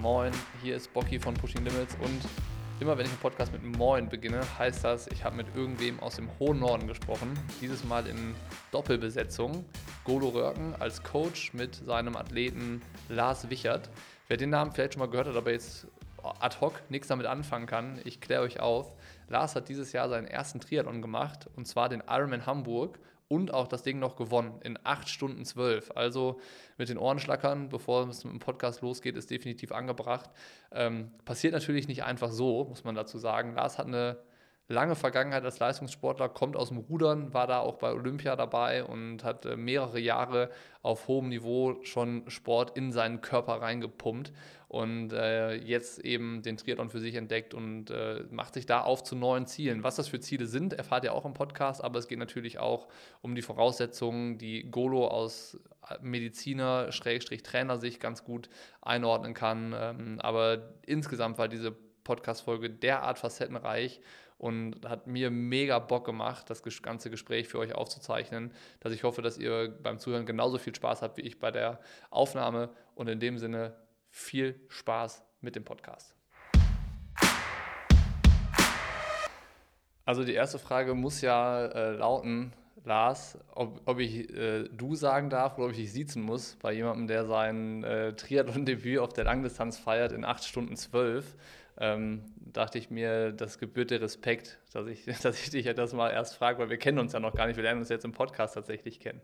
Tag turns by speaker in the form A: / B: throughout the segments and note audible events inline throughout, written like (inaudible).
A: Moin, hier ist Bocky von Pushing Limits und immer wenn ich einen Podcast mit Moin beginne, heißt das, ich habe mit irgendwem aus dem hohen Norden gesprochen. Dieses Mal in Doppelbesetzung. Golo Röhrken als Coach mit seinem Athleten Lars Wichert. Wer den Namen vielleicht schon mal gehört hat, aber jetzt ad hoc nichts damit anfangen kann, ich kläre euch auf. Lars hat dieses Jahr seinen ersten Triathlon gemacht und zwar den Ironman Hamburg und auch das Ding noch gewonnen in 8 Stunden 12. Also mit den Ohren schlackern, bevor es mit dem Podcast losgeht, ist definitiv angebracht. Ähm, passiert natürlich nicht einfach so, muss man dazu sagen. Lars hat eine lange Vergangenheit als Leistungssportler, kommt aus dem Rudern, war da auch bei Olympia dabei und hat äh, mehrere Jahre auf hohem Niveau schon Sport in seinen Körper reingepumpt und äh, jetzt eben den Triathlon für sich entdeckt und äh, macht sich da auf zu neuen Zielen. Was das für Ziele sind, erfahrt ihr auch im Podcast, aber es geht natürlich auch um die Voraussetzungen, die Golo aus Mediziner, Schrägstrich Trainer sich ganz gut einordnen kann. Ähm, aber insgesamt war diese Podcast-Folge derart facettenreich und hat mir mega Bock gemacht, das ganze Gespräch für euch aufzuzeichnen, dass ich hoffe, dass ihr beim Zuhören genauso viel Spaß habt wie ich bei der Aufnahme und in dem Sinne viel Spaß mit dem Podcast. Also die erste Frage muss ja äh, lauten, Lars, ob, ob ich äh, du sagen darf oder ob ich dich siezen muss bei jemandem, der sein äh, Triathlon-Debüt auf der Langdistanz feiert in 8 Stunden 12 ähm, dachte ich mir, das gebührt dir Respekt, dass ich, (laughs) dass ich dich ja das mal erst frage, weil wir kennen uns ja noch gar nicht, wir lernen uns jetzt im Podcast tatsächlich kennen.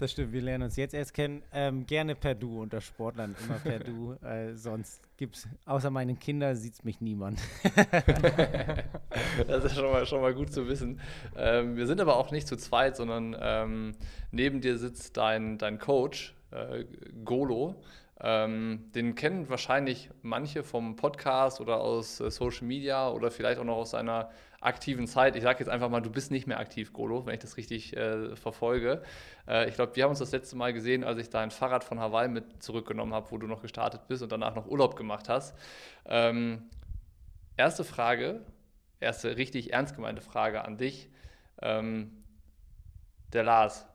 B: Das stimmt, wir lernen uns jetzt erst kennen. Ähm, gerne per Du unter Sportlern, immer per Du. (laughs) Äh, sonst gibt es, außer meinen Kindern, sieht es mich niemand. (laughs)
A: das ist schon mal, schon mal gut zu wissen. Ähm, wir sind aber auch nicht zu zweit, sondern ähm, neben dir sitzt dein, dein Coach, äh, Golo. Ähm, den kennen wahrscheinlich manche vom Podcast oder aus äh, Social Media oder vielleicht auch noch aus seiner aktiven Zeit. Ich sage jetzt einfach mal, du bist nicht mehr aktiv, Golo, wenn ich das richtig äh, verfolge. Äh, ich glaube, wir haben uns das letzte Mal gesehen, als ich dein Fahrrad von Hawaii mit zurückgenommen habe, wo du noch gestartet bist und danach noch Urlaub gemacht hast. Ähm, erste Frage, erste richtig ernst gemeinte Frage an dich. Ähm, der Lars,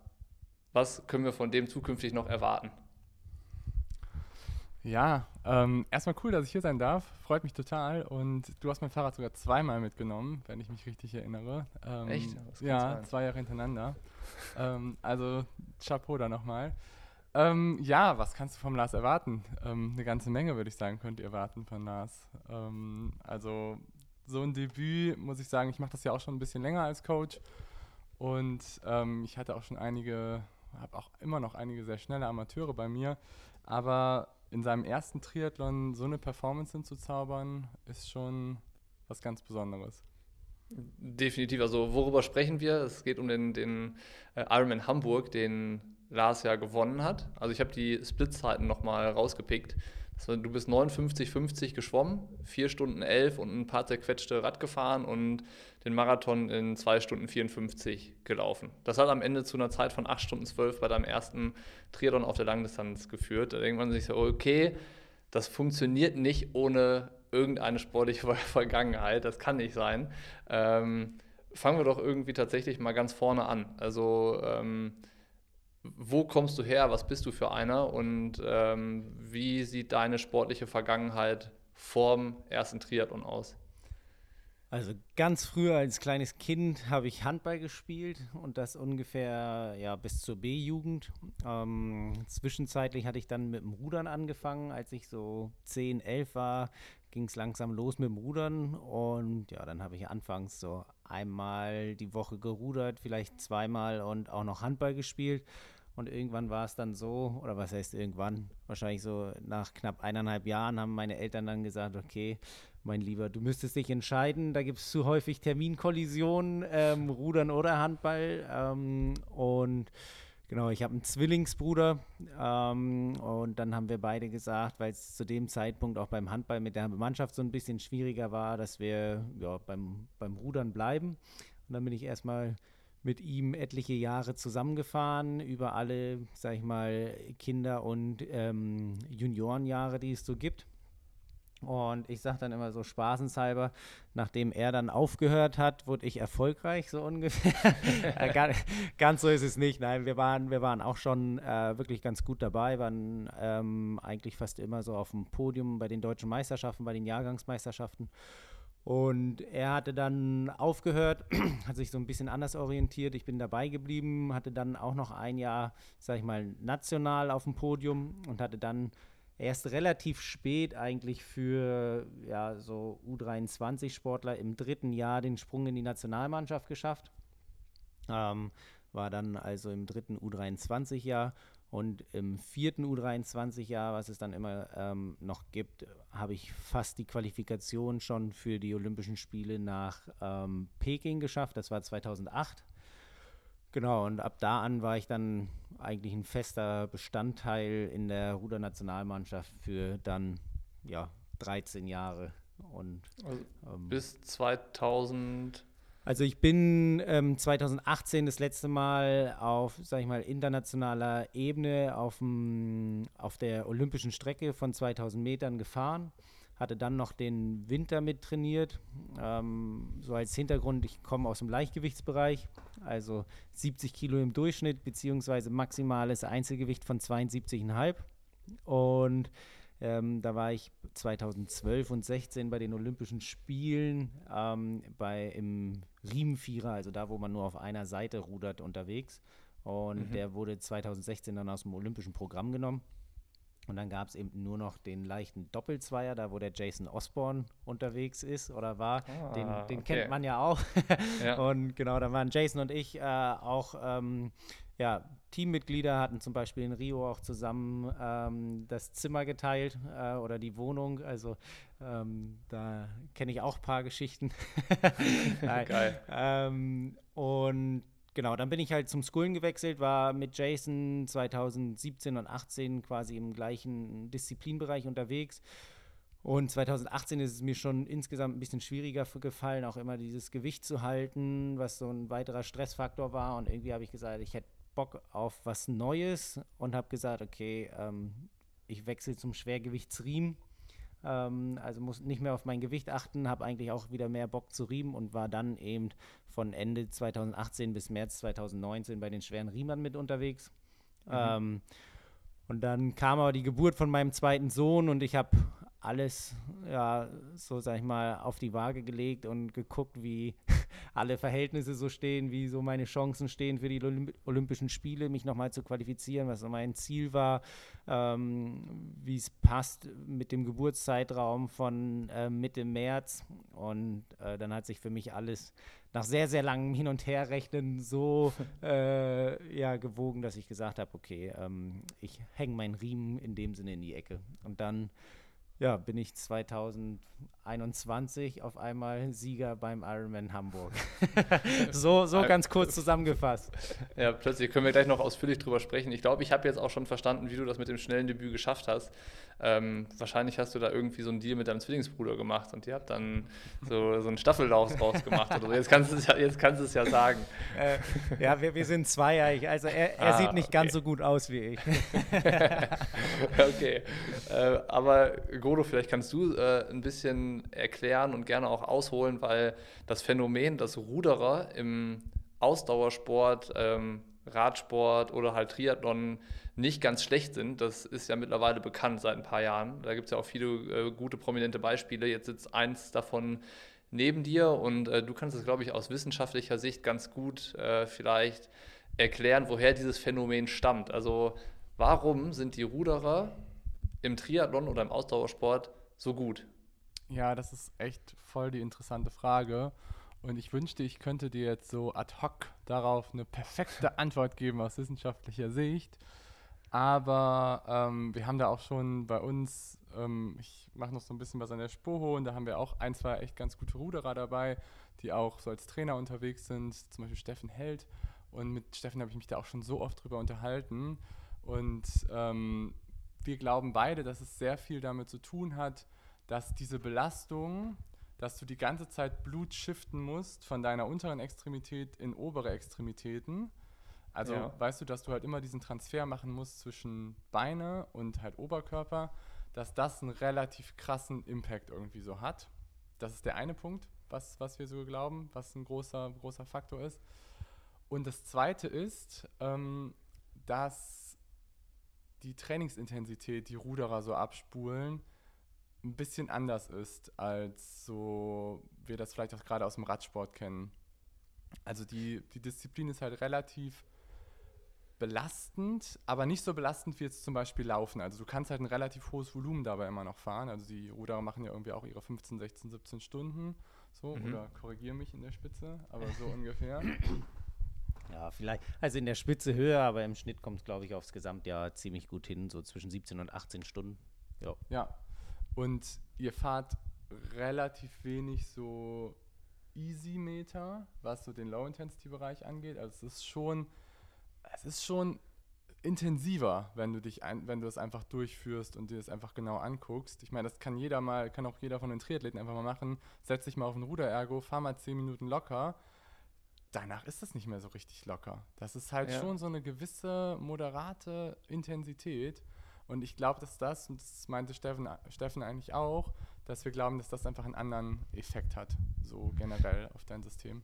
A: was können wir von dem zukünftig noch erwarten?
C: Ja, ähm, erstmal cool, dass ich hier sein darf. Freut mich total. Und du hast mein Fahrrad sogar zweimal mitgenommen, wenn ich mich richtig erinnere.
A: Ähm, Echt?
C: Ja, sein. zwei Jahre hintereinander. ähm, also Chapeau da nochmal. Ähm, ja, was kannst du vom Lars erwarten? Ähm, eine ganze Menge, würde ich sagen, könnt ihr erwarten von Lars. Ähm, also so ein Debüt, muss ich sagen, ich mache das ja auch schon ein bisschen länger als Coach. Und ich hatte auch schon einige, habe auch immer noch einige sehr schnelle Amateure bei mir. Aber in seinem ersten Triathlon so eine Performance hinzuzaubern, ist schon was ganz Besonderes.
A: Definitiv. Also worüber sprechen wir? Es geht um den, den äh, Ironman Hamburg, den Lars ja gewonnen hat. Also ich habe die Splitzeiten nochmal rausgepickt. Also du bist 59,50 geschwommen, 4 Stunden 11 und ein paar zerquetschte Rad gefahren und den Marathon in 2 Stunden 54 gelaufen. Das hat am Ende zu einer Zeit von 8 Stunden 12 bei deinem ersten Triathlon auf der Langdistanz geführt. Da denkt man sich so, okay, das funktioniert nicht ohne irgendeine sportliche (laughs) Vergangenheit. Das kann nicht sein. Ähm, fangen wir doch irgendwie tatsächlich mal ganz vorne an. Also ähm, wo kommst du her, was bist du für einer und ähm, wie sieht deine sportliche Vergangenheit vorm ersten Triathlon aus?
B: Also ganz früher als kleines Kind habe ich Handball gespielt und das ungefähr ja, bis zur B-Jugend. Ähm, zwischenzeitlich hatte ich dann mit dem Rudern angefangen. Als ich so 10, 11 war, ging es langsam los mit dem Rudern und ja, dann habe ich anfangs so einmal die Woche gerudert, vielleicht zweimal und auch noch Handball gespielt. Und irgendwann war es dann so, oder was heißt irgendwann? Wahrscheinlich so nach knapp eineinhalb Jahren haben meine Eltern dann gesagt, okay, mein Lieber, du müsstest dich entscheiden, da gibt es zu häufig Terminkollisionen, ähm, Rudern oder Handball. Ähm, und genau, ich habe einen Zwillingsbruder ähm, und dann haben wir beide gesagt, weil es zu dem Zeitpunkt auch beim Handball mit der Mannschaft so ein bisschen schwieriger war, dass wir ja, beim, beim Rudern bleiben. Und dann bin ich erstmal mit ihm etliche Jahre zusammengefahren, über alle, sag ich mal, Kinder- und ähm, Juniorenjahre, die es so gibt. Und ich sage dann immer so spaßenshalber, nachdem er dann aufgehört hat, wurde ich erfolgreich, so ungefähr. (laughs) Äh, ganz, ganz so ist es nicht. Nein, wir waren, wir waren auch schon äh, wirklich ganz gut dabei, waren ähm, eigentlich fast immer so auf dem Podium bei den deutschen Meisterschaften, bei den Jahrgangsmeisterschaften. Und er hatte dann aufgehört, (clears throat) hat sich so ein bisschen anders orientiert. Ich bin dabei geblieben, hatte dann auch noch ein Jahr, sag ich mal, national auf dem Podium und hatte dann erst relativ spät eigentlich für ja, so U23-Sportler im dritten Jahr den Sprung in die Nationalmannschaft geschafft. Ähm, war dann also im dritten U23-Jahr und im vierten U23-Jahr, was es dann immer ähm, noch gibt, habe ich fast die Qualifikation schon für die Olympischen Spiele nach ähm, Peking geschafft. Das war 2008. Genau, und ab da an war ich dann eigentlich ein fester Bestandteil in der Rudernationalmannschaft für dann ja 13 Jahre. Und,
A: also ähm, bis 2000
B: also ich bin ähm, 2018 das letzte Mal auf, sag ich mal, internationaler Ebene auf, dem, auf der olympischen Strecke von 2000 Metern gefahren. Hatte dann noch den Winter mit trainiert. Ähm, so als Hintergrund, ich komme aus dem Leichtgewichtsbereich, also 70 Kilo im Durchschnitt, beziehungsweise maximales Einzelgewicht von 72,5. Und ähm, da war ich 2012 und 16 bei den Olympischen Spielen ähm, bei, im Riemenvierer, also da, wo man nur auf einer Seite rudert, unterwegs. Und mhm. der wurde 2016 dann aus dem olympischen Programm genommen. Und dann gab es eben nur noch den leichten Doppelzweier, da wo der Jason Osborne unterwegs ist oder war. Ah, den, den okay. kennt man ja auch. (laughs) ja. Und genau, da waren Jason und ich äh, auch ähm, ja, Teammitglieder hatten zum Beispiel in Rio auch zusammen ähm, das Zimmer geteilt äh, oder die Wohnung. Also ähm, da kenne ich auch ein paar Geschichten. (laughs) Geil. Ähm, und genau, dann bin ich halt zum Skullen gewechselt, war mit Jason 2017 und 18 quasi im gleichen Disziplinbereich unterwegs. Und 2018 ist es mir schon insgesamt ein bisschen schwieriger gefallen, auch immer dieses Gewicht zu halten, was so ein weiterer Stressfaktor war. Und irgendwie habe ich gesagt, ich hätte Bock auf was Neues und habe gesagt, okay, ähm, ich wechsle zum Schwergewichtsriemen. Ähm, also muss nicht mehr auf mein Gewicht achten, habe eigentlich auch wieder mehr Bock zu riemen und war dann eben von Ende 2018 bis März 2019 bei den schweren Riemern mit unterwegs. Mhm. Ähm, und dann kam aber die Geburt von meinem zweiten Sohn und ich habe alles, ja, so sag ich mal, auf die Waage gelegt und geguckt, wie (laughs) alle Verhältnisse so stehen, wie so meine Chancen stehen für die Olymp Olympischen Spiele, mich nochmal zu qualifizieren, was so mein Ziel war, ähm, wie es passt mit dem Geburtszeitraum von äh, Mitte März. Und äh, dann hat sich für mich alles nach sehr, sehr langem Hin- und Herrechnen so (laughs) äh, ja, gewogen, dass ich gesagt habe, okay, ähm, ich hänge meinen Riemen in dem Sinne in die Ecke. Und dann ja, bin ich 2021 auf einmal Sieger beim Ironman Hamburg. (laughs) so so ganz kurz zusammengefasst.
A: Ja, plötzlich können wir gleich noch ausführlich drüber sprechen. Ich glaube, ich habe jetzt auch schon verstanden, wie du das mit dem schnellen Debüt geschafft hast. Ähm, wahrscheinlich hast du da irgendwie so einen Deal mit deinem Zwillingsbruder gemacht und ihr habt dann so, so einen Staffellauf draus gemacht oder so. Jetzt kannst du es ja, jetzt kannst du es ja sagen.
B: Äh, ja, wir, wir sind zweijährig. Also er, er ah, sieht nicht okay. ganz so gut aus wie ich. (laughs)
A: okay. Äh, aber Godo, vielleicht kannst du äh, ein bisschen erklären und gerne auch ausholen, weil das Phänomen, dass Ruderer im Ausdauersport, ähm, Radsport oder halt Triathlon nicht ganz schlecht sind. Das ist ja mittlerweile bekannt seit ein paar Jahren. Da gibt es ja auch viele äh, gute, prominente Beispiele. Jetzt sitzt eins davon neben dir und äh, du kannst es, glaube ich, aus wissenschaftlicher Sicht ganz gut äh, vielleicht erklären, woher dieses Phänomen stammt. Also warum sind die Ruderer im Triathlon oder im Ausdauersport so gut?
C: Ja, das ist echt voll die interessante Frage. Und ich wünschte, ich könnte dir jetzt so ad hoc darauf eine perfekte (laughs) Antwort geben aus wissenschaftlicher Sicht. Aber ähm, wir haben da auch schon bei uns, ähm, ich mache noch so ein bisschen was an der Spoho und da haben wir auch ein, zwei echt ganz gute Ruderer dabei, die auch so als Trainer unterwegs sind, zum Beispiel Steffen Held. Und mit Steffen habe ich mich da auch schon so oft drüber unterhalten. Und ähm, wir glauben beide, dass es sehr viel damit zu tun hat, dass diese Belastung, dass du die ganze Zeit Blut shiften musst von deiner unteren Extremität in obere Extremitäten also ja. weißt du, dass du halt immer diesen Transfer machen musst zwischen Beine und halt Oberkörper, dass das einen relativ krassen Impact irgendwie so hat. Das ist der eine Punkt, was, was wir so glauben, was ein großer, großer Faktor ist. Und das zweite ist, ähm, dass die Trainingsintensität, die Ruderer so abspulen, ein bisschen anders ist, als so wir das vielleicht auch gerade aus dem Radsport kennen. Also die, die Disziplin ist halt relativ belastend, aber nicht so belastend wie jetzt zum Beispiel Laufen. Also du kannst halt ein relativ hohes Volumen dabei immer noch fahren. Also die Ruderer machen ja irgendwie auch ihre 15, 16, 17 Stunden. So, mhm. oder korrigiere mich in der Spitze, aber so (laughs) ungefähr.
B: Ja, vielleicht, also in der Spitze höher, aber im Schnitt kommt es, glaube ich, aufs Gesamtjahr ziemlich gut hin, so zwischen 17 und 18 Stunden.
C: Jo. Ja, und ihr fahrt relativ wenig so Easy-Meter, was so den Low-Intensity-Bereich angeht. Also es ist schon, es ist schon intensiver, wenn du dich ein, wenn du es einfach durchführst und dir das einfach genau anguckst. Ich meine, das kann jeder mal, kann auch jeder von den Triathleten einfach mal machen. Setz dich mal auf ein Ruderergo, fahr mal 10 Minuten locker. Danach ist das nicht mehr so richtig locker. Das ist halt ja. schon so eine gewisse moderate Intensität. Und ich glaube, dass das, und das meinte Steffen, Steffen eigentlich auch, dass wir glauben, dass das einfach einen anderen Effekt hat, so generell auf dein System.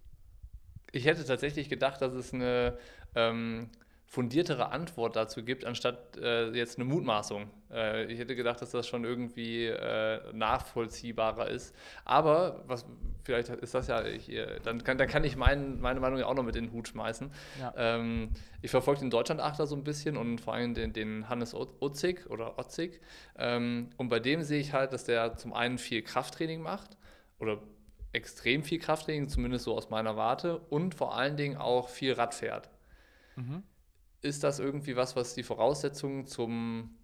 A: Ich hätte tatsächlich gedacht, dass es eine ähm, fundiertere Antwort dazu gibt, anstatt äh, jetzt eine Mutmaßung. Äh, ich hätte gedacht, dass das schon irgendwie äh, nachvollziehbarer ist. Aber was, vielleicht ist das ja, ich, äh, dann, kann, dann kann ich mein, meine Meinung ja auch noch mit in den Hut schmeißen. Ja. Ähm, ich verfolge den Deutschland-Achter so ein bisschen und vor allem den, den Hannes Otzig oder Otzig. Ähm, und bei dem sehe ich halt, dass der zum einen viel Krafttraining macht oder extrem viel Krafttraining, zumindest so aus meiner Warte, und vor allen Dingen auch viel Rad fährt. Mhm ist das irgendwie was, was die Voraussetzungen zum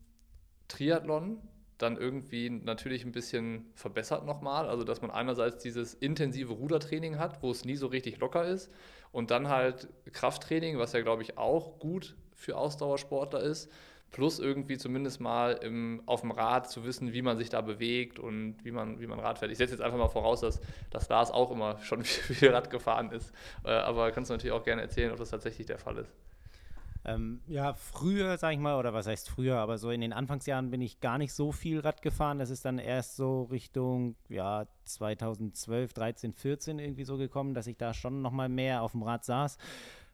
A: Triathlon dann irgendwie natürlich ein bisschen verbessert nochmal. Also, dass man einerseits dieses intensive Rudertraining hat, wo es nie so richtig locker ist, und dann halt Krafttraining, was ja, glaube ich, auch gut für Ausdauersportler ist, plus irgendwie zumindest mal im, auf dem Rad zu wissen, wie man sich da bewegt und wie man, wie man Rad fährt. Ich setze jetzt einfach mal voraus, dass, dass Lars auch immer schon (laughs) viel Rad gefahren ist. Äh, aber kannst du natürlich auch gerne erzählen, ob das tatsächlich der Fall ist.
B: Ähm, ja, früher, sag ich mal, oder was heißt früher, aber so in den Anfangsjahren bin ich gar nicht so viel Rad gefahren. Das ist dann erst so Richtung, ja, 2012, 13, 14 irgendwie so gekommen, dass ich da schon nochmal mehr auf dem Rad saß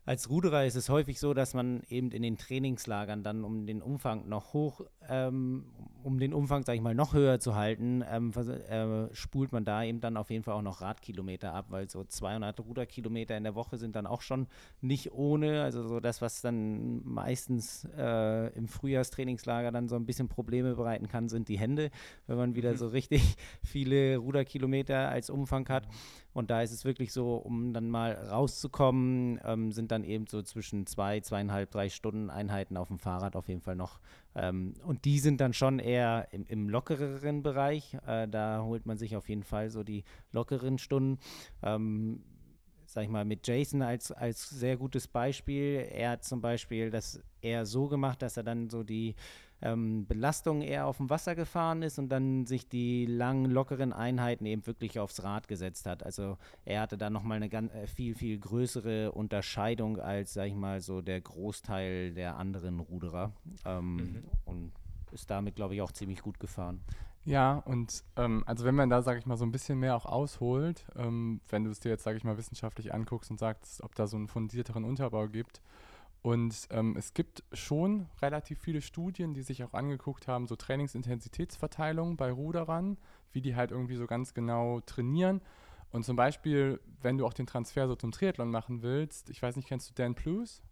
B: als Ruderer ist es häufig so, dass man eben in den Trainingslagern dann, um den Umfang noch hoch, ähm, um den Umfang, sage ich mal, noch höher zu halten, ähm, äh, spult man da eben dann auf jeden Fall auch noch Radkilometer ab, weil so 200 Ruderkilometer in der Woche sind dann auch schon nicht ohne, also so das, was dann meistens äh, im Frühjahrstrainingslager dann so ein bisschen Probleme bereiten kann, sind die Hände, wenn man wieder mhm. so richtig (laughs) viele Ruderkilometer als Umfang hat. Und da ist es wirklich so, um dann mal rauszukommen, ähm, sind dann eben so zwischen zwei, zweieinhalb, drei Stunden Einheiten auf dem Fahrrad auf jeden Fall noch. Ähm, und die sind dann schon eher im, im lockereren Bereich. Äh, da holt man sich auf jeden Fall so die lockeren Stunden. Ähm, sag ich mal, mit Jason als, als sehr gutes Beispiel. Er hat zum Beispiel das eher so gemacht, dass er dann so die ähm, Belastung eher auf dem Wasser gefahren ist und dann sich die langen, lockeren Einheiten eben wirklich aufs Rad gesetzt hat. Also er hatte da nochmal eine ganz, äh, viel, viel größere Unterscheidung als, sag ich mal, so der Großteil der anderen Ruderer. Ähm, mhm. Und ist damit, glaube ich, auch ziemlich gut gefahren.
C: Ja, und ähm, also wenn man da, sage ich mal, so ein bisschen mehr auch ausholt, ähm, wenn du es dir jetzt, sage ich mal, wissenschaftlich anguckst und sagst, ob da so einen fundierteren Unterbau gibt, und ähm, es gibt schon relativ viele Studien, die sich auch angeguckt haben, so Trainingsintensitätsverteilung bei Ruderern, wie die halt irgendwie so ganz genau trainieren. Und zum Beispiel, wenn du auch den Transfer so zum Triathlon machen willst, ich weiß nicht, kennst du Dan Plus?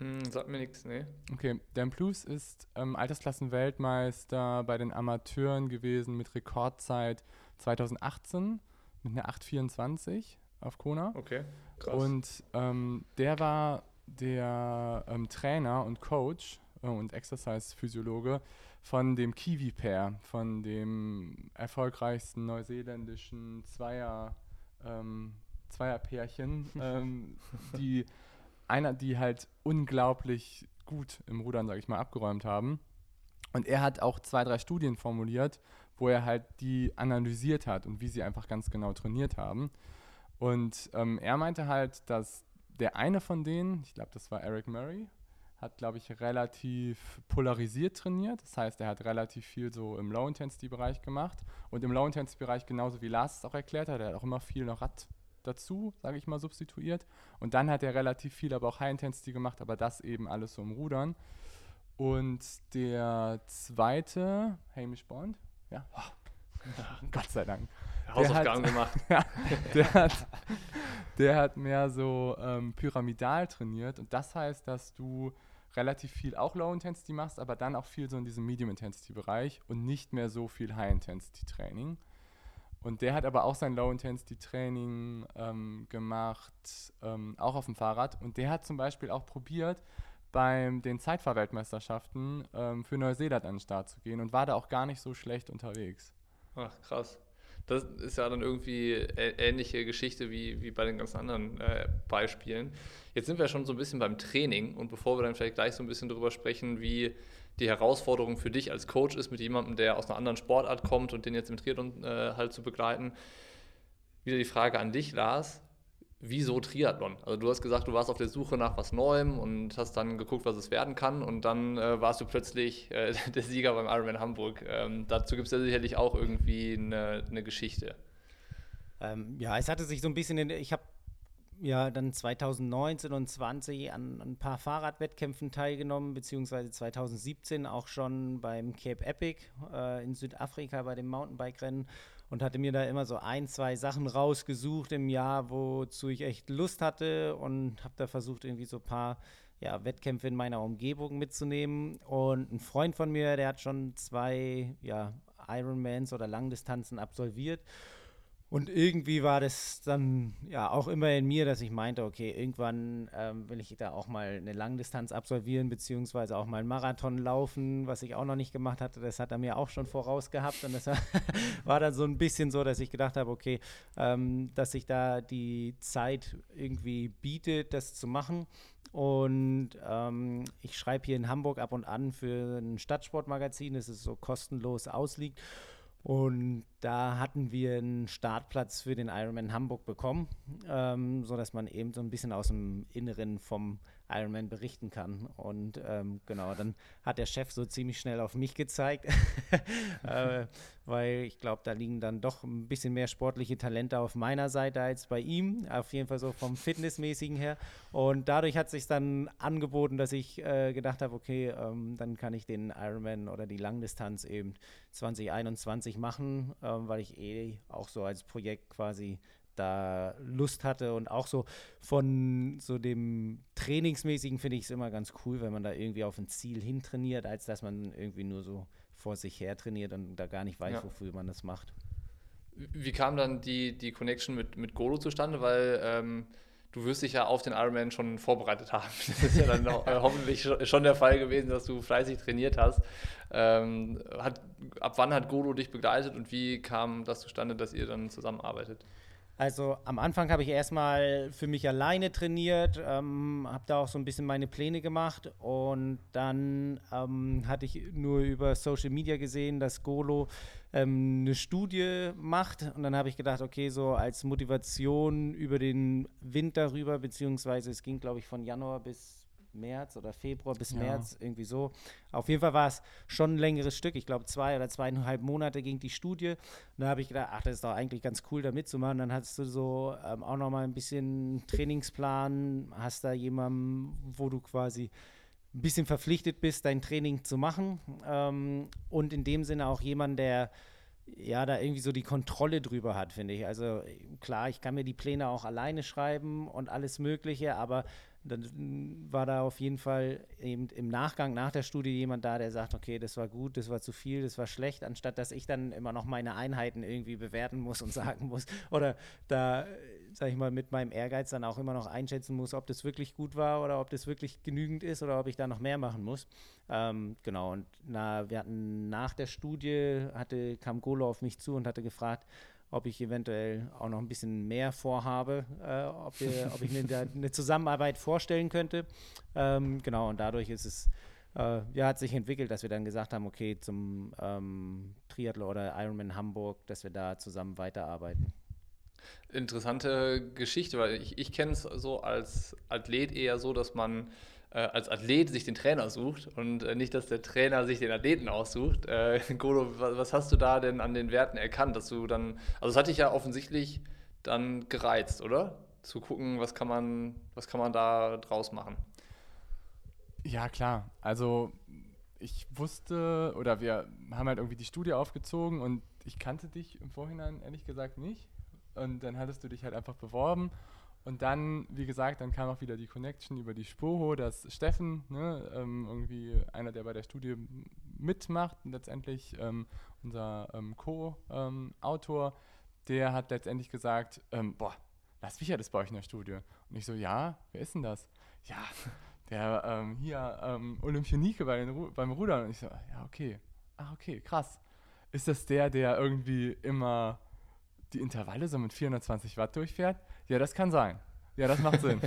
A: Mm, sagt mir nichts, nee.
C: Okay, Dan Plus ist ähm, Altersklassenweltmeister bei den Amateuren gewesen mit Rekordzeit 2018 mit einer 824 auf Kona.
A: Okay,
C: krass. Und ähm, der war der ähm, Trainer und Coach äh, und Exercise-Physiologe von dem Kiwi-Pair, von dem erfolgreichsten neuseeländischen Zweier, ähm, Zweierpärchen, (laughs) ähm, die einer, die halt unglaublich gut im Rudern, sage ich mal, abgeräumt haben. Und er hat auch zwei, drei Studien formuliert, wo er halt die analysiert hat und wie sie einfach ganz genau trainiert haben. Und ähm, er meinte halt, dass der eine von denen, ich glaube, das war Eric Murray, hat, glaube ich, relativ polarisiert trainiert. Das heißt, er hat relativ viel so im Low-Intensity-Bereich gemacht. Und im Low-Intensity-Bereich, genauso wie Lars es auch erklärt hat, er hat auch immer viel noch Rad dazu, sage ich mal, substituiert. Und dann hat er relativ viel aber auch High-Intensity gemacht, aber das eben alles so im Rudern. Und der zweite, Hamish Bond, ja, oh, (laughs) Gott sei Dank.
A: Hausaufgaben hat, (laughs) gemacht.
C: ja, der, hat, der hat mehr so ähm, pyramidal trainiert und das heißt, dass du relativ viel auch Low Intensity machst, aber dann auch viel so in diesem Medium Intensity Bereich und nicht mehr so viel High Intensity Training. Und der hat aber auch sein Low Intensity Training ähm, gemacht, ähm, auch auf dem Fahrrad. Und der hat zum Beispiel auch probiert, beim den Zeitfahrweltmeisterschaften ähm, für Neuseeland an den Start zu gehen und war da auch gar nicht so schlecht unterwegs.
A: Ach, krass. Das ist ja dann irgendwie ähnliche Geschichte wie, wie bei den ganzen anderen äh, Beispielen. Jetzt sind wir schon so ein bisschen beim Training und bevor wir dann vielleicht gleich so ein bisschen darüber sprechen, wie die Herausforderung für dich als Coach ist, mit jemandem, der aus einer anderen Sportart kommt und den jetzt im Triathlon äh, halt zu begleiten, wieder die Frage an dich, Lars wieso Triathlon? Also du hast gesagt, du warst auf der Suche nach was Neuem und hast dann geguckt, was es werden kann und dann äh, warst du plötzlich äh, (laughs) der Sieger beim Ironman Hamburg. Ähm, dazu gibt es ja sicherlich auch irgendwie eine, eine Geschichte.
B: Ähm, ja, es hatte sich so ein bisschen, in, ich habe ja dann 2019 und 20 an, ein paar Fahrradwettkämpfen teilgenommen, beziehungsweise 2017 auch schon beim Cape Epic äh, in Südafrika bei dem Mountainbike-Rennen und hatte mir da immer so ein, zwei Sachen rausgesucht im Jahr, wozu ich echt Lust hatte und habe da versucht, irgendwie so ein paar ja, Wettkämpfe in meiner Umgebung mitzunehmen. Und ein Freund von mir, der hat schon zwei ja, Ironmans oder Langdistanzen absolviert und irgendwie war das dann ja auch immer in mir, dass ich meinte, okay, irgendwann ähm, will ich da auch mal eine Langdistanz absolvieren, beziehungsweise auch mal einen Marathon laufen, was ich auch noch nicht gemacht hatte. Das hat er mir auch schon voraus gehabt. Und das (laughs) war dann so ein bisschen so, dass ich gedacht habe, okay, ähm, dass sich da die Zeit irgendwie bietet, das zu machen. Und ähm, ich schreibe hier in Hamburg ab und an für ein Stadtsportmagazin, das es so kostenlos ausliegt. Und da hatten wir einen Startplatz für den Ironman Hamburg bekommen, ähm, sodass man eben so ein bisschen aus dem Inneren vom Ironman berichten kann. Und ähm, genau, dann hat der Chef so ziemlich schnell auf mich gezeigt, (laughs) äh, weil ich glaube, da liegen dann doch ein bisschen mehr sportliche Talente auf meiner Seite als bei ihm, auf jeden Fall so vom Fitnessmäßigen her. Und dadurch hat sich dann angeboten, dass ich äh, gedacht habe, okay, ähm, dann kann ich den Ironman oder die Langdistanz eben 2021 machen, äh, weil ich eh auch so als Projekt quasi da Lust hatte und auch so von so dem Trainingsmäßigen finde ich es immer ganz cool, wenn man da irgendwie auf ein Ziel hin trainiert, als dass man irgendwie nur so vor sich her trainiert und da gar nicht weiß, ja. wofür man das macht.
A: Wie kam dann die, die Connection mit, mit Golo zustande? Weil ähm, du wirst dich ja auf den Ironman schon vorbereitet haben. Das ist ja dann auch, (laughs) äh, hoffentlich schon der Fall gewesen, dass du fleißig trainiert hast. Ähm, hat, ab wann hat Golo dich begleitet und wie kam das zustande, dass ihr dann zusammenarbeitet?
B: Also am Anfang habe ich erstmal für mich alleine trainiert, ähm, habe da auch so ein bisschen meine Pläne gemacht und dann ähm, hatte ich nur über Social Media gesehen, dass Golo ähm, eine Studie macht und dann habe ich gedacht, okay, so als Motivation über den Winter rüber, beziehungsweise es ging glaube ich von Januar bis März oder Februar bis ja. März, irgendwie so. Auf jeden Fall war es schon ein längeres Stück. Ich glaube, zwei oder zweieinhalb Monate ging die Studie. Und da habe ich gedacht, ach, das ist doch eigentlich ganz cool, da mitzumachen. Dann hast du so ähm, auch nochmal ein bisschen Trainingsplan, hast da jemanden, wo du quasi ein bisschen verpflichtet bist, dein Training zu machen. Ähm, und in dem Sinne auch jemand, der ja, da irgendwie so die Kontrolle drüber hat, finde ich. Also klar, ich kann mir die Pläne auch alleine schreiben und alles Mögliche, aber dann war da auf jeden Fall eben im Nachgang, nach der Studie jemand da, der sagt, okay, das war gut, das war zu viel, das war schlecht, anstatt dass ich dann immer noch meine Einheiten irgendwie bewerten muss und (laughs) sagen muss oder da, sag ich mal, mit meinem Ehrgeiz dann auch immer noch einschätzen muss, ob das wirklich gut war oder ob das wirklich genügend ist oder ob ich da noch mehr machen muss. Ähm, genau, und na, wir hatten nach der Studie, hatte, kam Golo auf mich zu und hatte gefragt, ob ich eventuell auch noch ein bisschen mehr vorhabe, äh, ob, wir, ob, ich mir da (laughs) eine Zusammenarbeit vorstellen könnte. Ähm, genau, und dadurch ist es, äh, ja, hat sich entwickelt, dass wir dann gesagt haben, okay, zum ähm, Triathlon oder Ironman Hamburg, dass wir da zusammen weiterarbeiten.
A: Interessante Geschichte, weil ich, ich kenne es so als Athlet eher so, dass man äh, als Athlet sich den Trainer sucht und äh, nicht, dass der Trainer sich den Athleten aussucht. Äh, (laughs) was, was, hast du da denn an den Werten erkannt, dass du dann, also es hat dich ja offensichtlich dann gereizt, oder? Zu gucken, was kann man, was kann man da draus machen?
C: Ja, klar. Also ich wusste, oder wir haben halt irgendwie die Studie aufgezogen und ich kannte dich im Vorhinein ehrlich gesagt nicht. Und dann hattest du dich halt einfach beworben und dann, wie gesagt, dann kam auch wieder die Connection über die Spoho, dass Steffen, ne, ähm, irgendwie einer, der bei der Studie mitmacht, letztendlich ähm, unser ähm, Co-Autor, der hat letztendlich gesagt, ähm, boah, Lars Wichert ist bei euch in der Studie. Und ich so, ja, wer ist denn das? Ja, der ähm, hier ähm, Olympionike bei Ru beim Rudern. Und ich so, ja, okay. Ach, okay, krass. Ist das der, der irgendwie immer die Intervalle so mit 420 Watt durchfährt? Ja, das kann sein. Ja, das macht Sinn.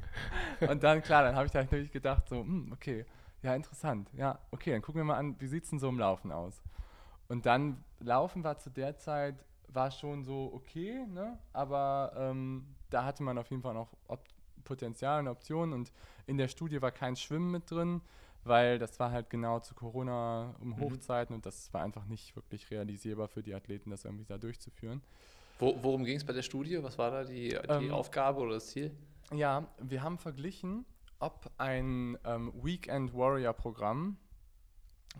C: (laughs) und dann, klar, dann habe ich da natürlich gedacht, so, hm, okay, ja, interessant. Ja, okay, dann gucken wir mal an, wie sieht es denn so im Laufen aus? Und dann, Laufen war zu der Zeit, war schon so okay, ne? aber ähm, da hatte man auf jeden Fall noch Op Potenzial und Optionen und in der Studie war kein Schwimmen mit drin, weil das war halt genau zu Corona um mhm. Hochzeiten und das war einfach nicht wirklich realisierbar für die Athleten, das irgendwie da durchzuführen.
A: Wo, worum ging es bei der Studie? Was war da die, die ähm, Aufgabe oder das Ziel?
C: Ja, wir haben verglichen, ob ein ähm, Weekend Warrior Programm,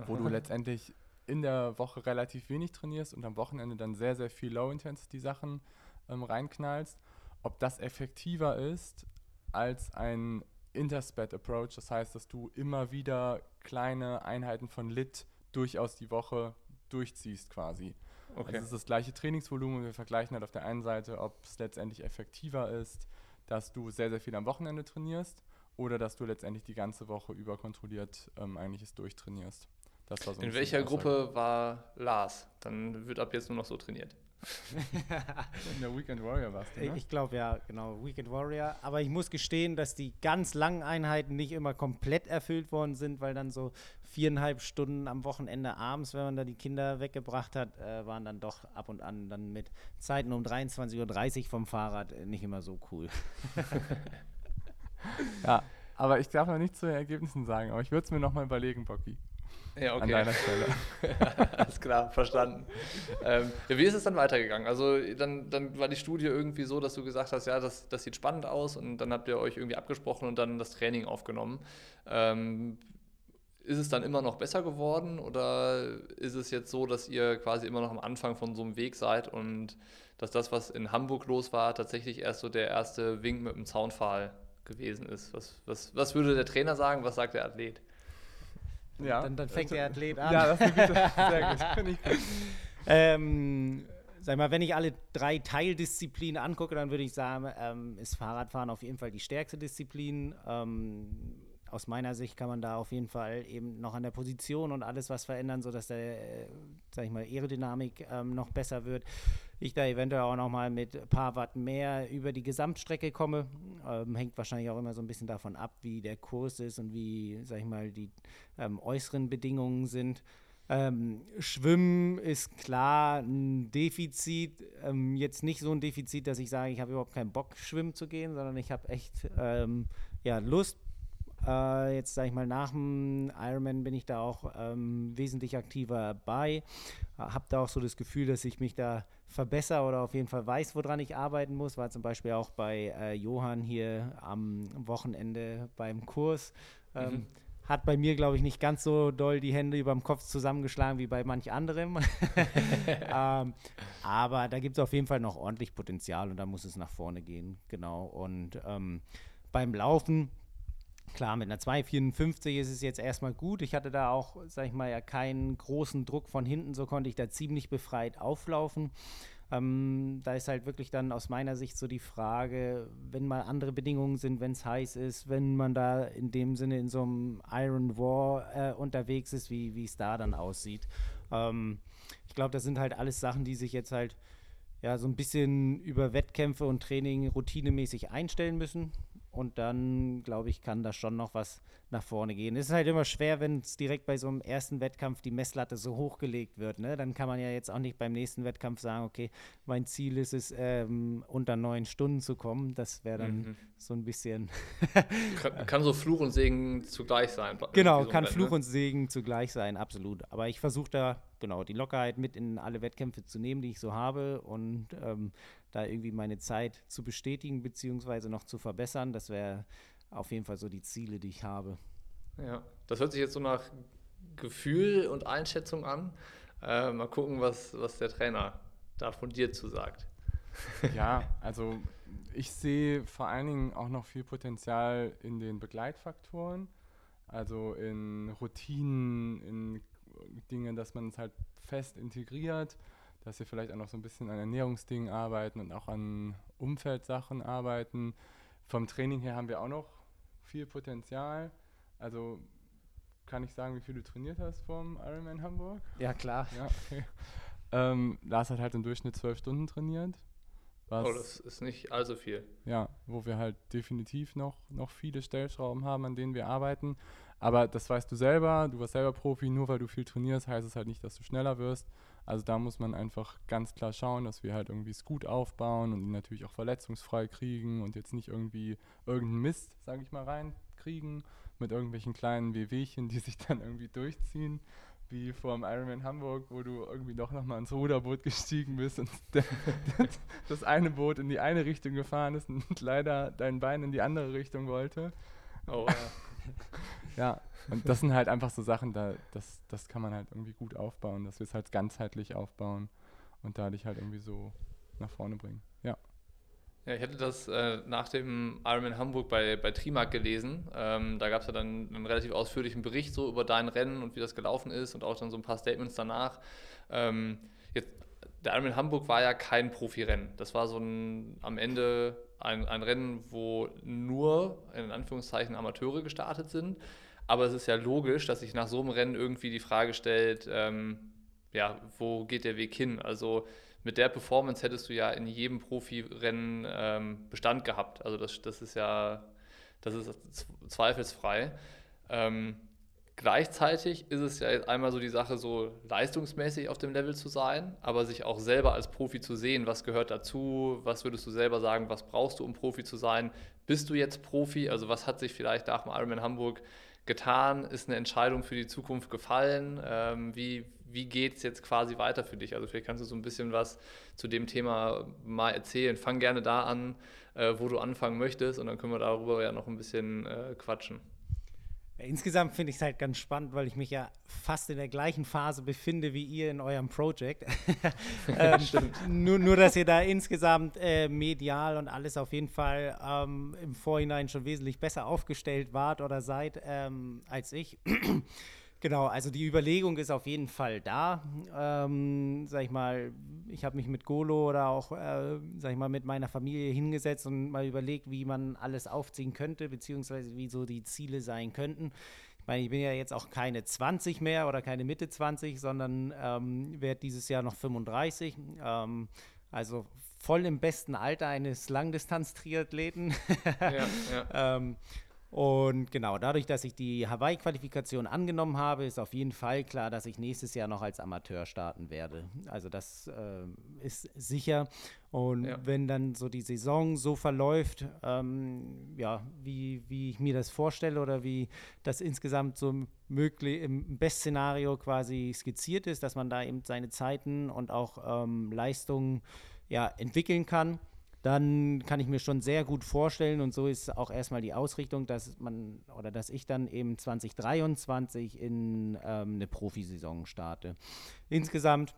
C: wo du letztendlich in der Woche relativ wenig trainierst und am Wochenende dann sehr, sehr viel Low-Intensity-Sachen ähm, reinknallst, ob das effektiver ist als ein Interspad-Approach. Das heißt, dass du immer wieder kleine Einheiten von Lit durchaus die Woche durchziehst quasi. Okay. Also es ist das gleiche Trainingsvolumen. Wir vergleichen halt auf der einen Seite, ob es letztendlich effektiver ist, dass du sehr, sehr viel am Wochenende trainierst oder dass du letztendlich die ganze Woche über kontrolliert ähm, eigentlich es durchtrainierst.
A: So In welcher Gruppe war Lars? Dann wird ab jetzt nur noch so trainiert. (laughs)
C: In der Weekend Warrior warst du,
B: ne? Ich glaube ja, genau, Weekend Warrior. Aber ich muss gestehen, dass die ganz langen Einheiten nicht immer komplett erfüllt worden sind, weil dann so viereinhalb Stunden am Wochenende abends, wenn man da die Kinder weggebracht hat, äh, waren dann doch ab und an dann mit Zeiten um 23.30 Uhr vom Fahrrad äh, nicht immer so cool. (laughs)
C: ja, aber ich darf noch nicht zu den Ergebnissen sagen, aber ich würde es mir nochmal überlegen, Bocky.
A: Ja, okay. An deiner Stelle. (laughs) Alles klar, verstanden. ähm, ja, wie ist es dann weitergegangen? Also dann, dann war die Studie irgendwie so, dass du gesagt hast, ja, das, das sieht spannend aus und dann habt ihr euch irgendwie abgesprochen und dann das Training aufgenommen. Ähm, ist es dann immer noch besser geworden oder ist es jetzt so, dass ihr quasi immer noch am Anfang von so einem Weg seid und dass das, was in Hamburg los war, tatsächlich erst so der erste Wink mit dem Zaunpfahl gewesen ist? Was, was, was würde der Trainer sagen? Was sagt der Athlet?
B: Ja. Dann, dann fängt der Athlet an.
C: Ja, das ist. (laughs) Sehr gut. Finde ich gut.
B: Ähm, sag mal, wenn ich alle drei Teildisziplinen angucke, dann würde ich sagen, ähm, ist Fahrradfahren auf jeden Fall die stärkste Disziplin. Ähm, aus meiner Sicht kann man da auf jeden Fall eben noch an der Position und alles was verändern, sodass der, äh, sag ich mal, Aerodynamik ähm, noch besser wird. Ich da eventuell auch noch mal mit ein paar Watt mehr über die Gesamtstrecke komme. Ähm, hängt wahrscheinlich auch immer so ein bisschen davon ab, wie der Kurs ist und wie, sag ich mal, die ähm, äußeren Bedingungen sind. Ähm, Schwimmen ist klar ein Defizit. Ähm, jetzt nicht so ein Defizit, dass ich sage, ich habe überhaupt keinen Bock, schwimmen zu gehen, sondern ich habe echt ähm, ja, Lust, äh, jetzt sage ich mal, nach dem Ironman bin ich da auch ähm, wesentlich aktiver bei. Habe da auch so das Gefühl, dass ich mich da verbessere oder auf jeden Fall weiß, woran ich arbeiten muss. War zum Beispiel auch bei äh, Johann hier am Wochenende beim Kurs. Ähm, mhm. Hat bei mir, glaube ich, nicht ganz so doll die Hände über dem Kopf zusammengeschlagen wie bei manch anderem. (laughs) (laughs) ähm, aber da gibt es auf jeden Fall noch ordentlich Potenzial und da muss es nach vorne gehen. Genau. Und ähm, beim Laufen Klar, mit einer 2,54 ist es jetzt erstmal gut. Ich hatte da auch, sag ich mal, ja keinen großen Druck von hinten, so konnte ich da ziemlich befreit auflaufen. Ähm, da ist halt wirklich dann aus meiner Sicht so die Frage, wenn mal andere Bedingungen sind, wenn es heiß ist, wenn man da in dem Sinne in so einem Iron War äh, unterwegs ist, wie es da dann aussieht. Ähm, ich glaube, das sind halt alles Sachen, die sich jetzt halt ja so ein bisschen über Wettkämpfe und Training routinemäßig einstellen müssen und dann, glaube ich, kann da schon noch was nach vorne gehen. Es ist halt immer schwer, wenn es direkt bei so einem ersten Wettkampf die Messlatte so hochgelegt wird. Ne? Dann kann man ja jetzt auch nicht beim nächsten Wettkampf sagen, okay, mein Ziel ist es, ähm, unter neun Stunden zu kommen. Das wäre dann mhm. so ein bisschen. (laughs)
A: kann, kann, so Fluch und Segen zugleich sein.
B: Genau, kann Rennen, Fluch ne? und Segen zugleich sein, absolut. Aber ich versuche da, genau, die Lockerheit mit in alle Wettkämpfe zu nehmen, die ich so habe und ähm, da irgendwie meine Zeit zu bestätigen beziehungsweise noch zu verbessern. Das wäre auf jeden Fall so die Ziele, die ich habe.
A: Ja, das hört sich jetzt so nach Gefühl und Einschätzung an. Äh, mal gucken, was, was der Trainer da von dir zu sagt. (laughs)
C: Ja, also ich sehe vor allen Dingen auch noch viel Potenzial in den Begleitfaktoren, also in Routinen, in Dinge, dass man es halt fest integriert, dass wir vielleicht auch noch so ein bisschen an Ernährungsdingen arbeiten und auch an Umfeldsachen arbeiten. Vom Training her haben wir auch noch viel Potenzial. Also kann ich sagen, wie viel du trainiert hast vom Ironman Hamburg?
B: Ja, klar.
C: Ja, okay. ähm, Lars hat halt im Durchschnitt zwölf Stunden trainiert.
A: Was, oh, das ist nicht allzu viel.
C: Ja, wo wir halt definitiv noch, noch viele Stellschrauben haben, an denen wir arbeiten. Aber das weißt du selber, du warst selber Profi, nur weil du viel trainierst, heißt es halt nicht, dass du schneller wirst. Also da muss man einfach ganz klar schauen, dass wir halt irgendwie es gut aufbauen und ihn natürlich auch verletzungsfrei kriegen und jetzt nicht irgendwie irgendeinen Mist, sage ich mal, reinkriegen mit irgendwelchen kleinen Wehwehchen, die sich dann irgendwie durchziehen, wie vor dem Ironman Hamburg, wo du irgendwie doch nochmal ins Ruderboot gestiegen bist und (laughs) das eine Boot in die eine Richtung gefahren ist und (laughs) leider dein Bein in die andere Richtung wollte. Oh, ja. ja, und das sind halt einfach so Sachen, da, das, das kann man halt irgendwie gut aufbauen, dass wir es halt ganzheitlich aufbauen und dadurch halt irgendwie so nach vorne bringen. Ja.
A: Ja, ich hatte das äh, nach dem Ironman Hamburg bei, bei Trimark gelesen. Ähm, da gab es ja dann einen relativ ausführlichen Bericht so über dein Rennen und wie das gelaufen ist und auch dann so ein paar Statements danach. Ähm, jetzt, der Ironman Hamburg war ja kein Profirennen. Das war so ein am Ende ein, ein Rennen, wo nur in Anführungszeichen Amateure gestartet sind. Aber es ist ja logisch, dass sich nach so einem Rennen irgendwie die Frage stellt, ähm, ja, wo geht der Weg hin? Also mit der Performance hättest du ja in jedem Profirennen ähm, Bestand gehabt. Also das, das ist ja, das ist zweifelsfrei. Ähm, gleichzeitig ist es ja einmal so die Sache, so leistungsmäßig auf dem Level zu sein, aber sich auch selber als Profi zu sehen, was gehört dazu, was würdest du selber sagen, was brauchst du, um Profi zu sein? Bist du jetzt Profi? Also was hat sich vielleicht nach dem Ironman Hamburg getan? Ist eine Entscheidung für die Zukunft gefallen? Ähm, wie, wie geht es jetzt quasi weiter für dich? Also vielleicht kannst du so ein bisschen was zu dem Thema mal erzählen. Fang gerne da an, äh, wo du anfangen möchtest und dann können wir darüber ja noch ein bisschen äh, quatschen.
B: Insgesamt finde ich es halt ganz spannend, weil ich mich ja fast in der gleichen Phase befinde wie ihr in eurem Projekt. (laughs) ähm, nur, nur, dass ihr da insgesamt äh, medial und alles auf jeden Fall ähm, im Vorhinein schon wesentlich besser aufgestellt wart oder seid ähm, als ich. Genau, also die Überlegung ist auf jeden Fall da. Ähm, sag ich mal, ich habe mich mit Golo oder auch, äh, sag ich mal, mit meiner Familie hingesetzt und mal überlegt, wie man alles aufziehen könnte, beziehungsweise wie so die Ziele sein könnten. Ich meine, ich bin ja jetzt auch keine 20 mehr oder keine Mitte 20, sondern ähm, werde dieses Jahr noch 35. Ähm, also voll im besten Alter eines Langdistanz-Triathleten. ja, ja. (laughs) ähm, und genau, dadurch, dass ich die Hawaii-Qualifikation angenommen habe, ist auf jeden Fall klar, dass ich nächstes Jahr noch als Amateur starten werde. Also das äh, ist sicher. Und ja. wenn dann so die Saison so verläuft, ähm, ja, wie, wie ich mir das vorstelle oder wie das insgesamt so möglich im Bestszenario quasi skizziert ist, dass man da eben seine Zeiten und auch ähm, Leistungen ja, entwickeln kann dann kann ich mir schon sehr gut vorstellen und so ist auch erstmal die Ausrichtung, dass man oder dass ich dann eben 2023 in ähm, eine Profisaison starte. Insgesamt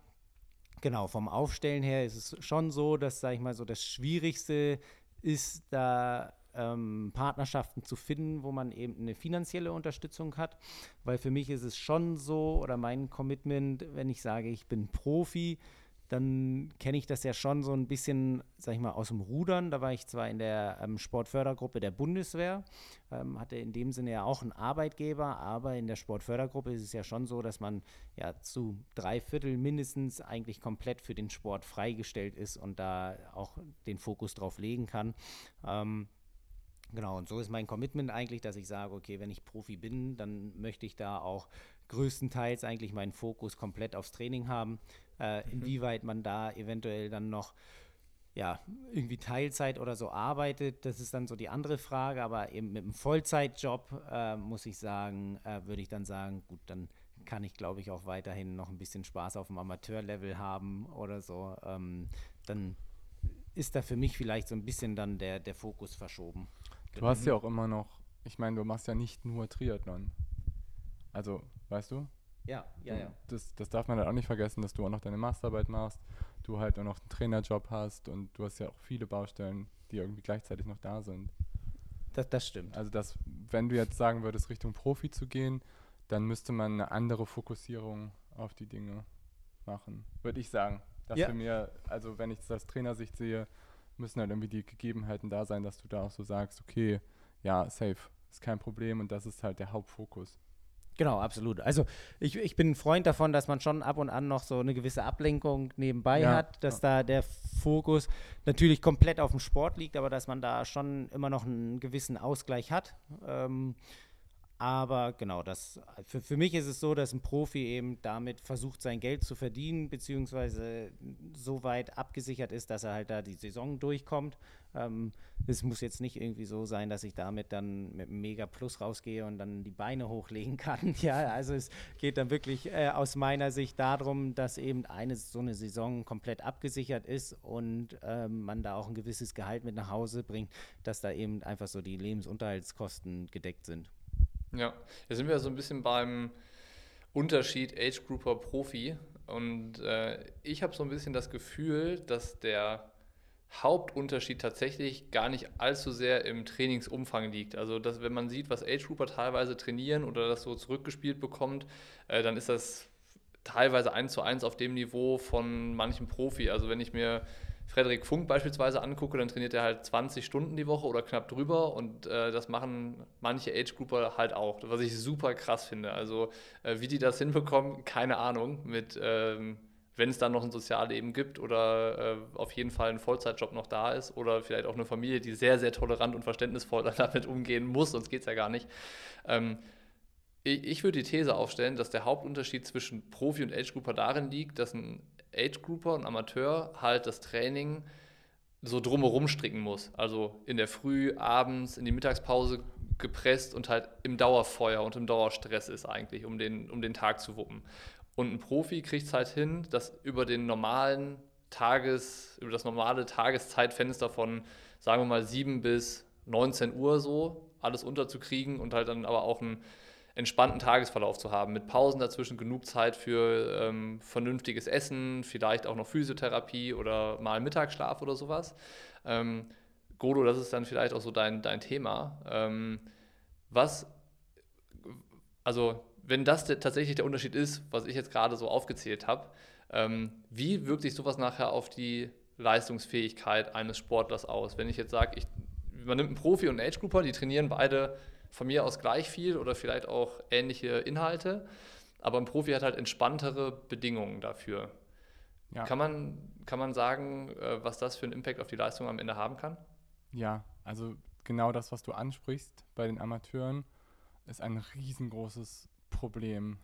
B: Genau, vom Aufstellen her ist es schon so, dass, sage ich mal, so das Schwierigste ist, da ähm, Partnerschaften zu finden, wo man eben eine finanzielle Unterstützung hat. Weil für mich ist es schon so, oder mein Commitment, wenn ich sage, ich bin Profi, dann kenne ich das ja schon so ein bisschen, sag ich mal, aus dem Rudern. Da war ich zwar in der ähm, Sportfördergruppe der Bundeswehr, ähm, hatte in dem Sinne ja auch einen Arbeitgeber, aber in der Sportfördergruppe ist es ja schon so, dass man ja zu drei Viertel mindestens eigentlich komplett für den Sport freigestellt ist und da auch den Fokus drauf legen kann. Ähm, Genau, und so ist mein Commitment eigentlich, dass ich sage, okay, wenn ich Profi bin, dann möchte ich da auch größtenteils eigentlich meinen Fokus komplett aufs Training haben. Äh, mhm. Inwieweit man da eventuell dann noch ja, irgendwie Teilzeit oder so arbeitet, das ist dann so die andere Frage, aber eben mit einem Vollzeitjob äh, muss ich sagen, äh, würde ich dann sagen, gut, dann kann ich glaube ich auch weiterhin noch ein bisschen Spaß auf dem Amateurlevel haben oder so. Ähm, dann ist da für mich vielleicht so ein bisschen dann der, der Fokus verschoben.
C: Du hast ja auch immer noch, ich meine, du machst ja nicht nur Triathlon. Also, weißt du?
B: Ja, ja, ja.
C: Das, das darf man halt auch nicht vergessen, dass du auch noch deine Masterarbeit machst, du halt auch noch einen Trainerjob hast und du hast ja auch viele Baustellen, die irgendwie gleichzeitig noch da sind.
B: Das, das stimmt.
C: Also, das, wenn du jetzt sagen würdest, Richtung Profi zu gehen, dann müsste man eine andere Fokussierung auf die Dinge machen, würde ich sagen. Dass ja. für mir, also wenn ich das aus Trainersicht sehe, müssen halt irgendwie die Gegebenheiten da sein, dass du da auch so sagst, okay, ja, safe, ist kein Problem und das ist halt der Hauptfokus.
B: Genau, absolut. Also ich, ich bin ein Freund davon, dass man schon ab und an noch so eine gewisse Ablenkung nebenbei ja, hat, dass da der Fokus natürlich komplett auf dem Sport liegt, aber dass man da schon immer noch einen gewissen Ausgleich hat. Ähm, aber genau, das, für, für mich ist es so, dass ein Profi eben damit versucht, sein Geld zu verdienen, beziehungsweise so weit abgesichert ist, dass er halt da die Saison durchkommt. Ähm, es muss jetzt nicht irgendwie so sein, dass ich damit dann mit einem Mega Plus rausgehe und dann die Beine hochlegen (laughs) kann. Ja, also es geht dann wirklich äh, aus meiner Sicht darum, dass eben eine so eine Saison komplett abgesichert ist und ähm, man da auch ein gewisses Gehalt mit nach Hause bringt, dass da eben einfach so die Lebensunterhaltskosten gedeckt sind.
A: Ja, jetzt sind wir so ein bisschen beim Unterschied Age Grouper Profi. Und äh, ich habe so ein bisschen das Gefühl, dass der Hauptunterschied tatsächlich gar nicht allzu sehr im Trainingsumfang liegt. Also, dass, wenn man sieht, was Age Grouper teilweise trainieren oder das so zurückgespielt bekommt, äh, dann ist das teilweise eins zu eins auf dem Niveau von manchem Profi. Also, wenn ich mir Frederik Funk beispielsweise angucke, dann trainiert er halt 20 Stunden die Woche oder knapp drüber und äh, das machen manche Age-Grouper halt auch, was ich super krass finde. Also äh, wie die das hinbekommen, keine Ahnung, mit ähm, wenn es dann noch ein Sozialleben gibt oder äh, auf jeden Fall ein Vollzeitjob noch da ist oder vielleicht auch eine Familie, die sehr, sehr tolerant und verständnisvoll (laughs) damit umgehen muss, sonst geht es ja gar nicht. Ähm, ich würde die These aufstellen, dass der Hauptunterschied zwischen Profi und Age-Grouper darin liegt, dass ein Age-Grouper und Amateur halt das Training so drumherum stricken muss. Also in der Früh, abends, in die Mittagspause gepresst und halt im Dauerfeuer und im Dauerstress ist eigentlich, um den, um den Tag zu wuppen. Und ein Profi kriegt es halt hin, dass über den normalen Tages, über das normale Tageszeitfenster von, sagen wir mal, 7 bis 19 Uhr so alles unterzukriegen und halt dann aber auch ein entspannten Tagesverlauf zu haben, mit Pausen dazwischen, genug Zeit für ähm, vernünftiges Essen, vielleicht auch noch Physiotherapie oder mal Mittagsschlaf oder sowas. Ähm, Godo, das ist dann vielleicht auch so dein, dein Thema. Ähm, was, also wenn das der, tatsächlich der Unterschied ist, was ich jetzt gerade so aufgezählt habe, ähm, wie wirkt sich sowas nachher auf die Leistungsfähigkeit eines Sportlers aus? Wenn ich jetzt sage, man nimmt einen Profi und einen Age-Grouper, die trainieren beide von mir aus gleich viel oder vielleicht auch ähnliche Inhalte, aber ein Profi hat halt entspanntere Bedingungen dafür. Ja. Kann, man, kann man sagen, äh, was das für einen Impact auf die Leistung am Ende haben kann?
C: Ja, also genau das, was du ansprichst bei den Amateuren, ist ein riesengroßes Problem.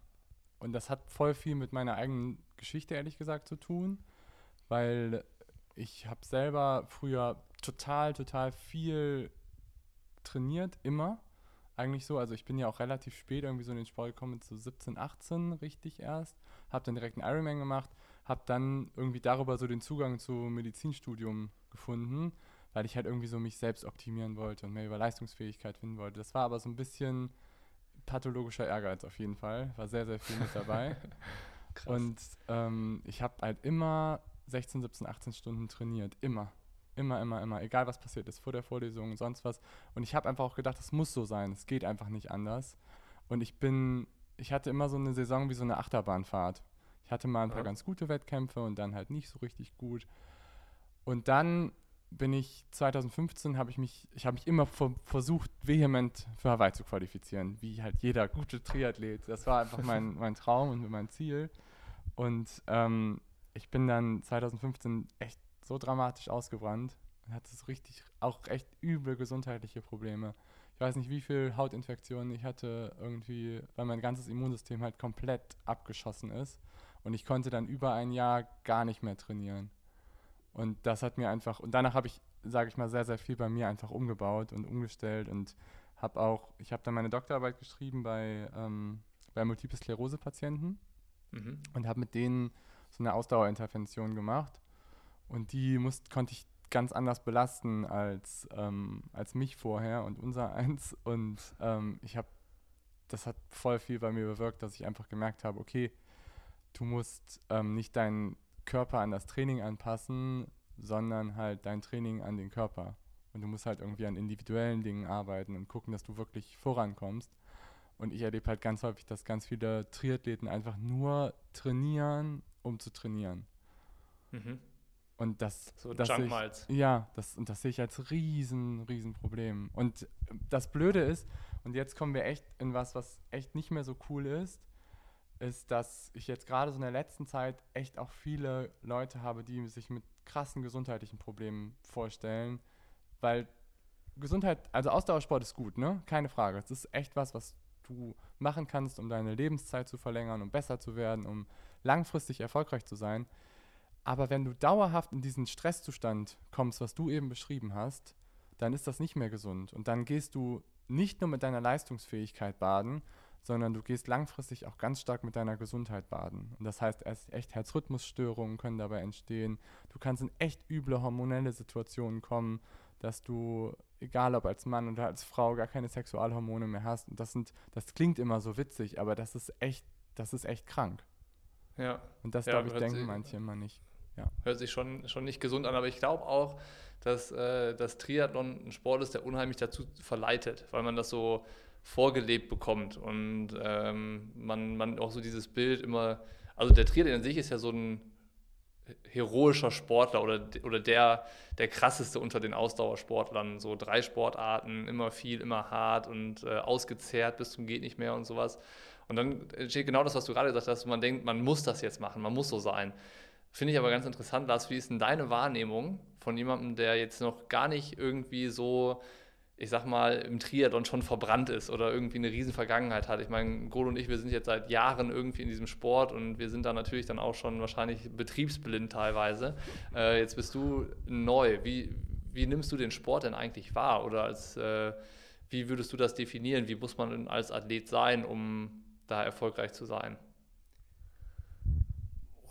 C: Und das hat voll viel mit meiner eigenen Geschichte, ehrlich gesagt, zu tun, weil ich habe selber früher total, total viel trainiert, immer eigentlich so. Also ich bin ja auch relativ spät irgendwie so in den Sport gekommen, so 17, 18 richtig erst. Habe dann direkt einen Ironman gemacht, habe dann irgendwie darüber so den Zugang zum Medizinstudium gefunden, weil ich halt irgendwie so mich selbst optimieren wollte und mehr über Leistungsfähigkeit finden wollte. Das war aber so ein bisschen pathologischer Ehrgeiz auf jeden Fall. War sehr, sehr viel mit dabei. (laughs) und ähm, ich habe halt immer 16, 17, 18 Stunden trainiert. Immer. Immer, immer, immer. Egal was passiert ist, vor der Vorlesung, sonst was. Und ich habe einfach auch gedacht, es muss so sein. Es geht einfach nicht anders. Und ich bin, ich hatte immer so eine Saison wie so eine Achterbahnfahrt. Ich hatte mal ein paar ja. ganz gute Wettkämpfe und dann halt nicht so richtig gut. Und dann bin ich 2015 habe ich mich, ich habe mich immer versucht, vehement für Hawaii zu qualifizieren, wie halt jeder gute Triathlet. Das war einfach mein, (laughs) mein Traum und mein Ziel. Und ähm, ich bin dann 2015 echt so dramatisch ausgebrannt. und hatte so richtig, auch echt üble gesundheitliche Probleme. Ich weiß nicht, wie viel Hautinfektionen ich hatte, irgendwie, weil mein ganzes Immunsystem halt komplett abgeschossen ist. Und ich konnte dann über ein Jahr gar nicht mehr trainieren. Und das hat mir einfach, und danach habe ich, sage ich mal, sehr, sehr viel bei mir einfach umgebaut und umgestellt und habe auch, ich habe dann meine Doktorarbeit geschrieben bei, ähm, bei Multiple Sklerose-Patienten mhm. und habe mit denen so eine Ausdauerintervention gemacht. Und die muss, konnte ich ganz anders belasten als, ähm, als mich vorher und unser (laughs) eins. Und ähm, ich habe, das hat voll viel bei mir bewirkt, dass ich einfach gemerkt habe, okay, du musst ähm, nicht deinen Körper an das Training anpassen, sondern halt dein Training an den Körper. Und du musst halt irgendwie an individuellen Dingen arbeiten und gucken, dass du wirklich vorankommst. Und ich erlebe halt ganz häufig, dass ganz viele Triathleten einfach nur trainieren, um zu trainieren. Mhm. Und das,
A: so
C: das ich, ja, das, und das sehe ich als riesen, riesen Problem. Und das Blöde ist, und jetzt kommen wir echt in was, was echt nicht mehr so cool ist, ist, dass ich jetzt gerade so in der letzten Zeit echt auch viele Leute habe, die sich mit krassen gesundheitlichen Problemen vorstellen, weil Gesundheit, also Ausdauersport ist gut, ne? Keine Frage. Es ist echt was, was du machen kannst, um deine Lebenszeit zu verlängern, um besser zu werden, um langfristig erfolgreich zu sein. Aber wenn du dauerhaft in diesen Stresszustand kommst, was du eben beschrieben hast, dann ist das nicht mehr gesund. Und dann gehst du nicht nur mit deiner Leistungsfähigkeit baden, sondern du gehst langfristig auch ganz stark mit deiner Gesundheit baden. Und das heißt, echt Herzrhythmusstörungen können dabei entstehen. Du kannst in echt üble hormonelle Situationen kommen, dass du, egal ob als Mann oder als Frau, gar keine Sexualhormone mehr hast. Und das sind, das klingt immer so witzig, aber das ist echt, das ist echt krank.
A: Ja.
C: Und das,
A: ja,
C: glaube ich, denken manche immer nicht. Ja.
A: Hört sich schon, schon nicht gesund an, aber ich glaube auch, dass äh, das Triathlon ein Sport ist, der unheimlich dazu verleitet, weil man das so vorgelebt bekommt und ähm, man, man auch so dieses Bild immer, also der Triathlon an sich ist ja so ein heroischer Sportler oder, oder der, der krasseste unter den Ausdauersportlern. So drei Sportarten, immer viel, immer hart und äh, ausgezehrt bis zum geht nicht mehr und sowas. Und dann entsteht genau das, was du gerade gesagt hast, man denkt, man muss das jetzt machen, man muss so sein. Finde ich aber ganz interessant, Lars, wie ist denn deine Wahrnehmung von jemandem, der jetzt noch gar nicht irgendwie so ich sag mal, im Triathlon schon verbrannt ist oder irgendwie eine riesen Vergangenheit hat. Ich meine, Golo und ich, wir sind jetzt seit Jahren irgendwie in diesem Sport und wir sind da natürlich dann auch schon wahrscheinlich betriebsblind teilweise. Äh, jetzt bist du neu. Wie, wie nimmst du den Sport denn eigentlich wahr? Oder als, äh, wie würdest du das definieren? Wie muss man als Athlet sein, um da erfolgreich zu sein?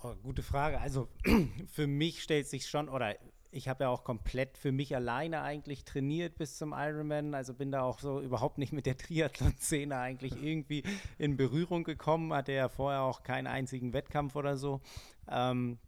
B: Oh, gute Frage. Also (clears throat) für mich stellt sich schon, oder ich habe ja auch komplett für mich alleine eigentlich trainiert bis zum Ironman. Also bin da auch so überhaupt nicht mit der (laughs) Triathlon-Szene eigentlich irgendwie in Berührung gekommen. Hatte ja vorher auch keinen einzigen Wettkampf oder so. Ähm,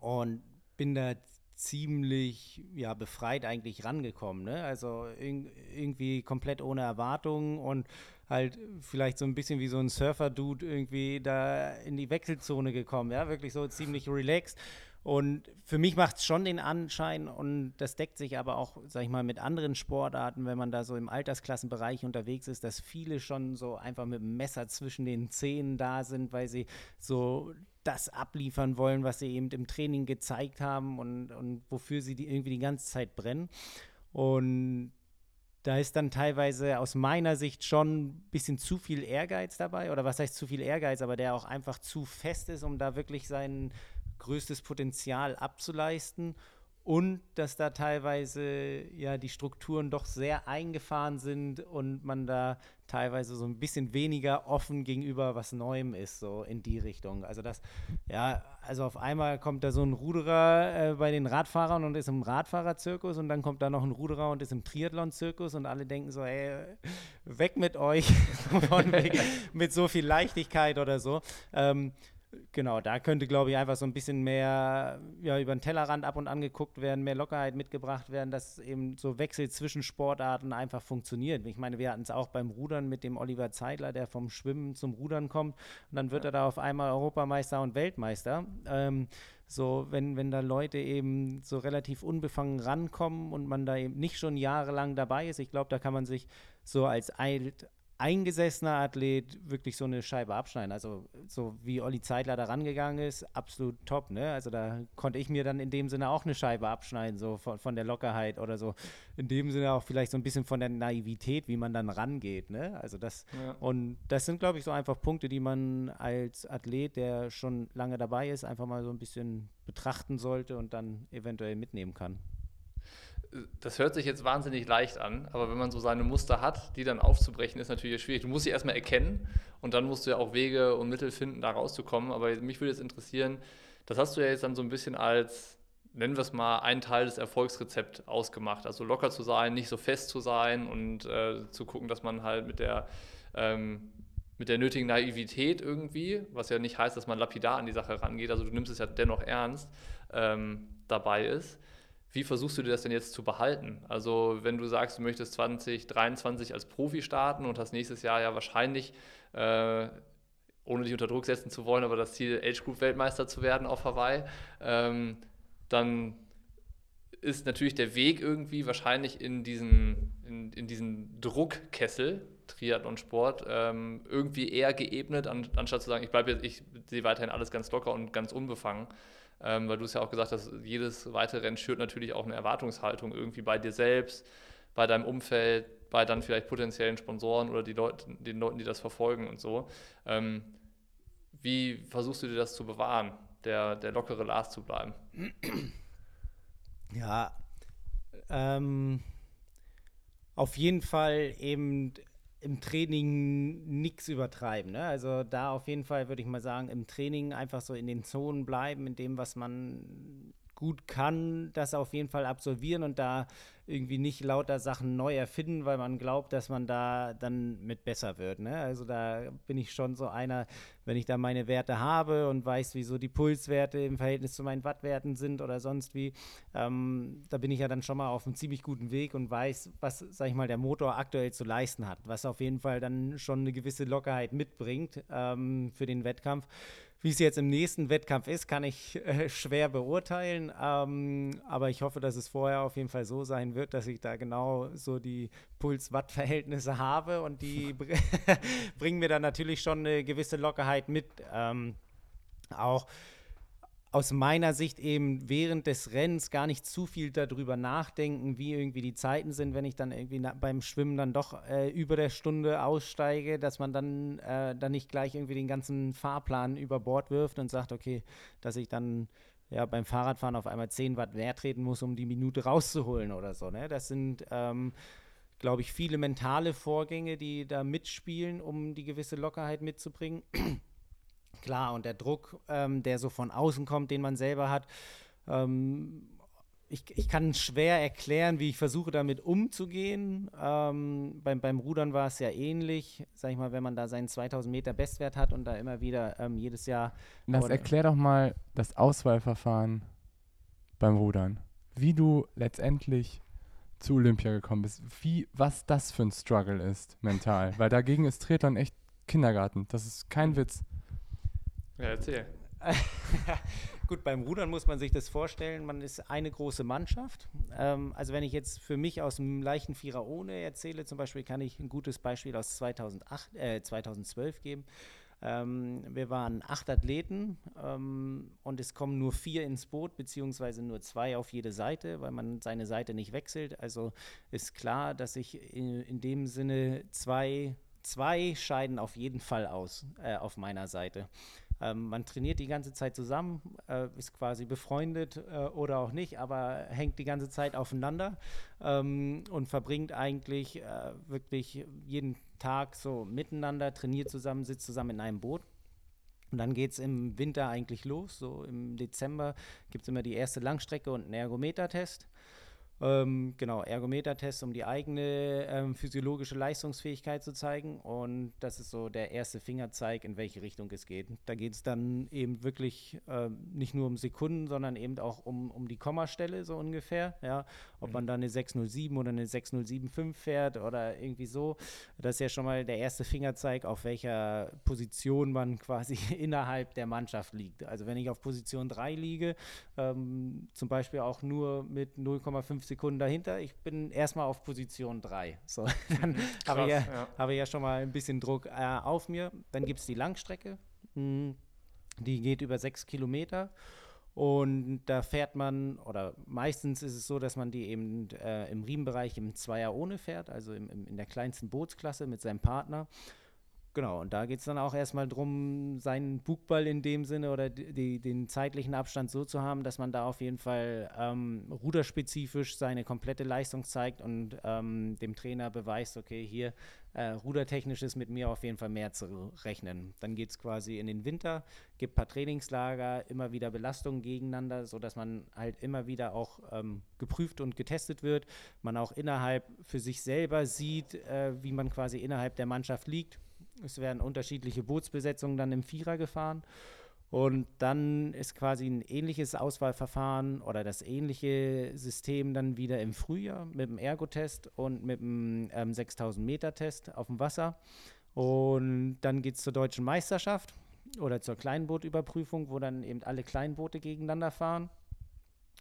B: und bin da ziemlich ja, befreit eigentlich rangekommen. Ne? Also in, irgendwie komplett ohne Erwartungen und halt vielleicht so ein bisschen wie so ein Surfer-Dude irgendwie da in die Wechselzone gekommen. Ja, wirklich so ziemlich relaxed. Und für mich macht es schon den Anschein, und das deckt sich aber auch, sag ich mal, mit anderen Sportarten, wenn man da so im Altersklassenbereich unterwegs ist, dass viele schon so einfach mit dem Messer zwischen den Zähnen da sind, weil sie so das abliefern wollen, was sie eben im Training gezeigt haben und, und wofür sie die irgendwie die ganze Zeit brennen. Und da ist dann teilweise aus meiner Sicht schon ein bisschen zu viel Ehrgeiz dabei. Oder was heißt zu viel Ehrgeiz, aber der auch einfach zu fest ist, um da wirklich seinen größtes Potenzial abzuleisten und dass da teilweise ja die Strukturen doch sehr eingefahren sind und man da teilweise so ein bisschen weniger offen gegenüber was Neuem ist, so in die Richtung. Also das, ja, also auf einmal kommt da so ein Ruderer äh, bei den Radfahrern und ist im Radfahrerzirkus und dann kommt da noch ein Ruderer und ist im Triathlon-Zirkus und alle denken so, ey, weg mit euch, (laughs) mit so viel Leichtigkeit oder so. Ähm, Genau, da könnte, glaube ich, einfach so ein bisschen mehr ja, über den Tellerrand ab und an geguckt werden, mehr Lockerheit mitgebracht werden, dass eben so Wechsel zwischen Sportarten einfach funktioniert. Ich meine, wir hatten es auch beim Rudern mit dem Oliver Zeidler, der vom Schwimmen zum Rudern kommt und dann wird ja. er da auf einmal Europameister und Weltmeister. Ähm, so, wenn, wenn da Leute eben so relativ unbefangen rankommen und man da eben nicht schon jahrelang dabei ist, ich glaube, da kann man sich so als alt, eingesessener Athlet wirklich so eine Scheibe abschneiden. Also so wie Olli Zeitler da rangegangen ist, absolut top. Ne? Also da konnte ich mir dann in dem Sinne auch eine Scheibe abschneiden, so von, von der Lockerheit oder so. In dem Sinne auch vielleicht so ein bisschen von der Naivität, wie man dann rangeht. Ne? Also das ja. und das sind, glaube ich, so einfach Punkte, die man als Athlet, der schon lange dabei ist, einfach mal so ein bisschen betrachten sollte und dann eventuell mitnehmen kann
A: das hört sich jetzt wahnsinnig leicht an, aber wenn man so seine Muster hat, die dann aufzubrechen, ist natürlich schwierig. Du musst sie erstmal erkennen und dann musst du ja auch Wege und Mittel finden, da rauszukommen. Aber mich würde jetzt interessieren, das hast du ja jetzt dann so ein bisschen als, nennen wir es mal, einen Teil des Erfolgsrezepts ausgemacht. Also locker zu sein, nicht so fest zu sein und äh, zu gucken, dass man halt mit der, ähm, mit der nötigen Naivität irgendwie, was ja nicht heißt, dass man lapidar an die Sache rangeht, also du nimmst es ja dennoch ernst, ähm, dabei ist. Wie versuchst du dir das denn jetzt zu behalten? Also wenn du sagst, du möchtest 2023 als Profi starten und hast nächstes Jahr ja wahrscheinlich, äh, ohne dich unter Druck setzen zu wollen, aber das Ziel, Age Group Weltmeister zu werden auf Hawaii, ähm, dann ist natürlich der Weg irgendwie wahrscheinlich in diesen, in, in diesen Druckkessel, Triathlon-Sport, ähm, irgendwie eher geebnet, an, anstatt zu sagen, ich bleibe jetzt, ich sehe weiterhin alles ganz locker und ganz unbefangen ähm, weil du es ja auch gesagt hast, jedes weitere Rennen schürt natürlich auch eine Erwartungshaltung irgendwie bei dir selbst, bei deinem Umfeld, bei dann vielleicht potenziellen Sponsoren oder die Leute, den Leuten, die das verfolgen und so. Ähm, wie versuchst du dir das zu bewahren, der, der lockere Lars zu bleiben?
B: Ja, ähm, auf jeden Fall eben im Training nichts übertreiben. Ne? Also da auf jeden Fall würde ich mal sagen, im Training einfach so in den Zonen bleiben, in dem, was man gut kann, das auf jeden Fall absolvieren und da irgendwie nicht lauter Sachen neu erfinden, weil man glaubt, dass man da dann mit besser wird. Ne? Also da bin ich schon so einer, wenn ich da meine Werte habe und weiß, wieso die Pulswerte im Verhältnis zu meinen Wattwerten sind oder sonst wie, ähm, da bin ich ja dann schon mal auf einem ziemlich guten Weg und weiß, was, sag ich mal, der Motor aktuell zu leisten hat, was auf jeden Fall dann schon eine gewisse Lockerheit mitbringt ähm, für den Wettkampf. Wie es jetzt im nächsten Wettkampf ist, kann ich äh, schwer beurteilen. Ähm, aber ich hoffe, dass es vorher auf jeden Fall so sein wird, dass ich da genau so die Puls-Watt-Verhältnisse habe und die (laughs) (laughs) bringen mir dann natürlich schon eine gewisse Lockerheit mit. Ähm, auch aus meiner Sicht eben während des Rennens gar nicht zu viel darüber nachdenken, wie irgendwie die Zeiten sind, wenn ich dann irgendwie beim Schwimmen dann doch äh, über der Stunde aussteige, dass man dann, äh, dann nicht gleich irgendwie den ganzen Fahrplan über Bord wirft und sagt, okay, dass ich dann ja beim Fahrradfahren auf einmal 10 Watt mehr treten muss, um die Minute rauszuholen oder so. Ne? Das sind ähm, glaube ich, viele mentale Vorgänge, die da mitspielen, um die gewisse Lockerheit mitzubringen. Klar, und der Druck, ähm, der so von außen kommt, den man selber hat, ähm, ich, ich, kann schwer erklären, wie ich versuche, damit umzugehen. Ähm, beim, beim, Rudern war es ja ähnlich, sag ich mal, wenn man da seinen 2000 Meter Bestwert hat und da immer wieder ähm, jedes Jahr.
C: Das erklär doch mal das Auswahlverfahren beim Rudern. Wie du letztendlich zu Olympia gekommen bist. Wie, was das für ein Struggle ist, mental. Weil dagegen ist Triathlon echt Kindergarten. Das ist kein Witz.
A: Ja, erzähl. (laughs)
B: Gut, beim Rudern muss man sich das vorstellen, man ist eine große Mannschaft. Ähm, also wenn ich jetzt für mich aus dem leichten Vierer ohne erzähle, zum Beispiel kann ich ein gutes Beispiel aus 2008, äh, 2012 geben. Ähm, wir waren acht Athleten ähm, und es kommen nur vier ins Boot, beziehungsweise nur zwei auf jede Seite, weil man seine Seite nicht wechselt. Also ist klar, dass ich in, in dem Sinne zwei, zwei scheiden auf jeden Fall aus äh, auf meiner Seite. Ähm, man trainiert die ganze Zeit zusammen, äh, ist quasi befreundet äh, oder auch nicht, aber hängt die ganze Zeit aufeinander ähm, und verbringt eigentlich äh, wirklich jeden Tag so miteinander, trainiert zusammen, sitzt zusammen in einem Boot. Und dann geht es im Winter eigentlich los. So im Dezember gibt es immer die erste Langstrecke und einen Ergometertest. Ähm, genau, Ergometertest, um die eigene ähm, physiologische Leistungsfähigkeit zu zeigen. Und das ist so der erste Fingerzeig, in welche Richtung es geht. Da geht es dann eben wirklich äh, nicht nur um Sekunden, sondern eben auch um, um die Kommastelle so ungefähr. Ja? Ob mhm. man dann eine 607 oder eine 6075 fährt oder irgendwie so. Das ist ja schon mal der erste Fingerzeig, auf welcher Position man (laughs) quasi innerhalb der Mannschaft liegt. Also wenn ich auf Position 3 liege, ähm, zum Beispiel auch nur mit 0,5 Sekunden dahinter. Ich bin erstmal auf Position 3. So, (laughs) dann habe ich, ja, ja. hab ich ja schon mal ein bisschen Druck äh, auf mir. Dann gibt es die Langstrecke. Hm, die geht über sechs Kilometer. Und da fährt man, oder meistens ist es so, dass man die eben äh, im Riemenbereich im Zweier ohne fährt, also im, im, in der kleinsten Bootsklasse mit seinem Partner. Genau, und da geht es dann auch erstmal darum, seinen Bugball in dem Sinne oder die, den zeitlichen Abstand so zu haben, dass man da auf jeden Fall ähm, ruderspezifisch seine komplette Leistung zeigt und ähm, dem Trainer beweist, okay, hier äh, rudertechnisch ist mit mir auf jeden Fall mehr zu rechnen. Dann geht es quasi in den Winter, gibt ein paar Trainingslager, immer wieder Belastungen gegeneinander, sodass man halt immer wieder auch ähm, geprüft und getestet wird. Man auch innerhalb für sich selber sieht, äh, wie man quasi innerhalb der Mannschaft liegt es werden unterschiedliche Bootsbesetzungen dann im Vierer gefahren. Und dann ist quasi ein ähnliches Auswahlverfahren oder das ähnliche System dann wieder im Frühjahr mit dem Ergotest und mit dem ähm, 6000 Meter Test auf dem Wasser. Und dann geht es zur deutschen Meisterschaft oder zur Kleinbootüberprüfung, wo dann eben alle Kleinboote gegeneinander fahren.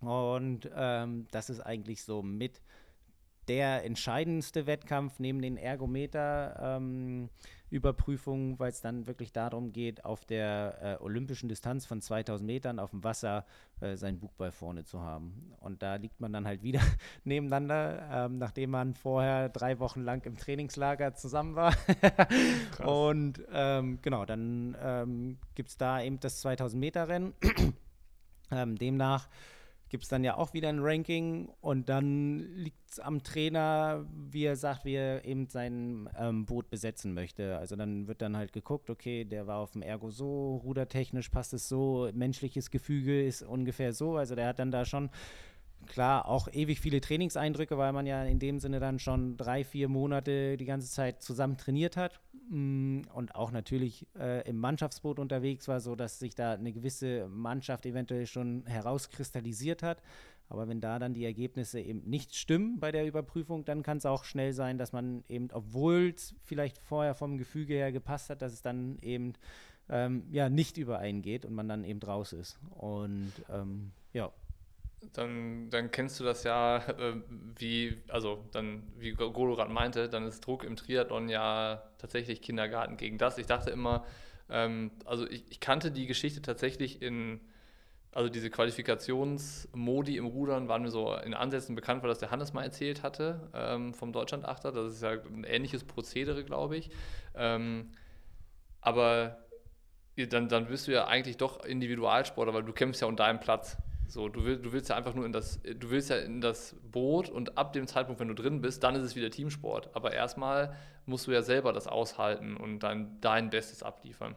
B: Und ähm, das ist eigentlich so mit der entscheidendste Wettkampf neben den Ergometer. Ähm, weil es dann wirklich darum geht, auf der äh, olympischen Distanz von 2000 Metern auf dem Wasser äh, seinen Bugball vorne zu haben. Und da liegt man dann halt wieder (laughs) nebeneinander, ähm, nachdem man vorher drei Wochen lang im Trainingslager zusammen war. (laughs) Und ähm, genau, dann ähm, gibt es da eben das 2000 Meter Rennen. (clears throat) Ähm, demnach gibt es dann ja auch wieder ein Ranking und dann liegt es am Trainer, wie er sagt, wie er eben sein ähm, Boot besetzen möchte. Also dann wird dann halt geguckt, okay, der war auf dem Ergo so, rudertechnisch passt es so, menschliches Gefüge ist ungefähr so. Also der hat dann da schon klar auch ewig viele Trainingseindrücke, weil man ja in dem Sinne dann schon drei, vier Monate die ganze Zeit zusammen trainiert hat mm, und auch natürlich äh, im Mannschaftsboot unterwegs war, so dass sich da eine gewisse Mannschaft eventuell schon herauskristallisiert hat. Aber wenn da dann die Ergebnisse eben nicht stimmen bei der Überprüfung, dann kann es auch schnell sein, dass man eben, obwohl es vielleicht vorher vom Gefüge her gepasst hat, dass es dann eben ähm, ja nicht übereingeht und man dann eben raus ist. Und ähm, ja,
A: dann, dann kennst du das ja, äh, wie, also dann, wie Golorat meinte, dann ist Druck im Triathlon ja tatsächlich Kindergarten gegen das. Ich dachte immer, ähm, also ich, ich, kannte die Geschichte tatsächlich in, also diese Qualifikationsmodi im Rudern waren mir so in Ansätzen bekannt, weil das der Hannes mal erzählt hatte ähm, vom Deutschlandachter. Das ist ja ein ähnliches Prozedere, glaube ich. Ähm, aber dann, dann bist du ja eigentlich doch Individualsportler, weil du kämpfst ja um deinen Platz. So, du, will, du willst ja einfach nur in das, du willst ja in das Boot und ab dem Zeitpunkt, wenn du drin bist, dann ist es wieder Teamsport. Aber erstmal musst du ja selber das aushalten und dann dein Bestes abliefern.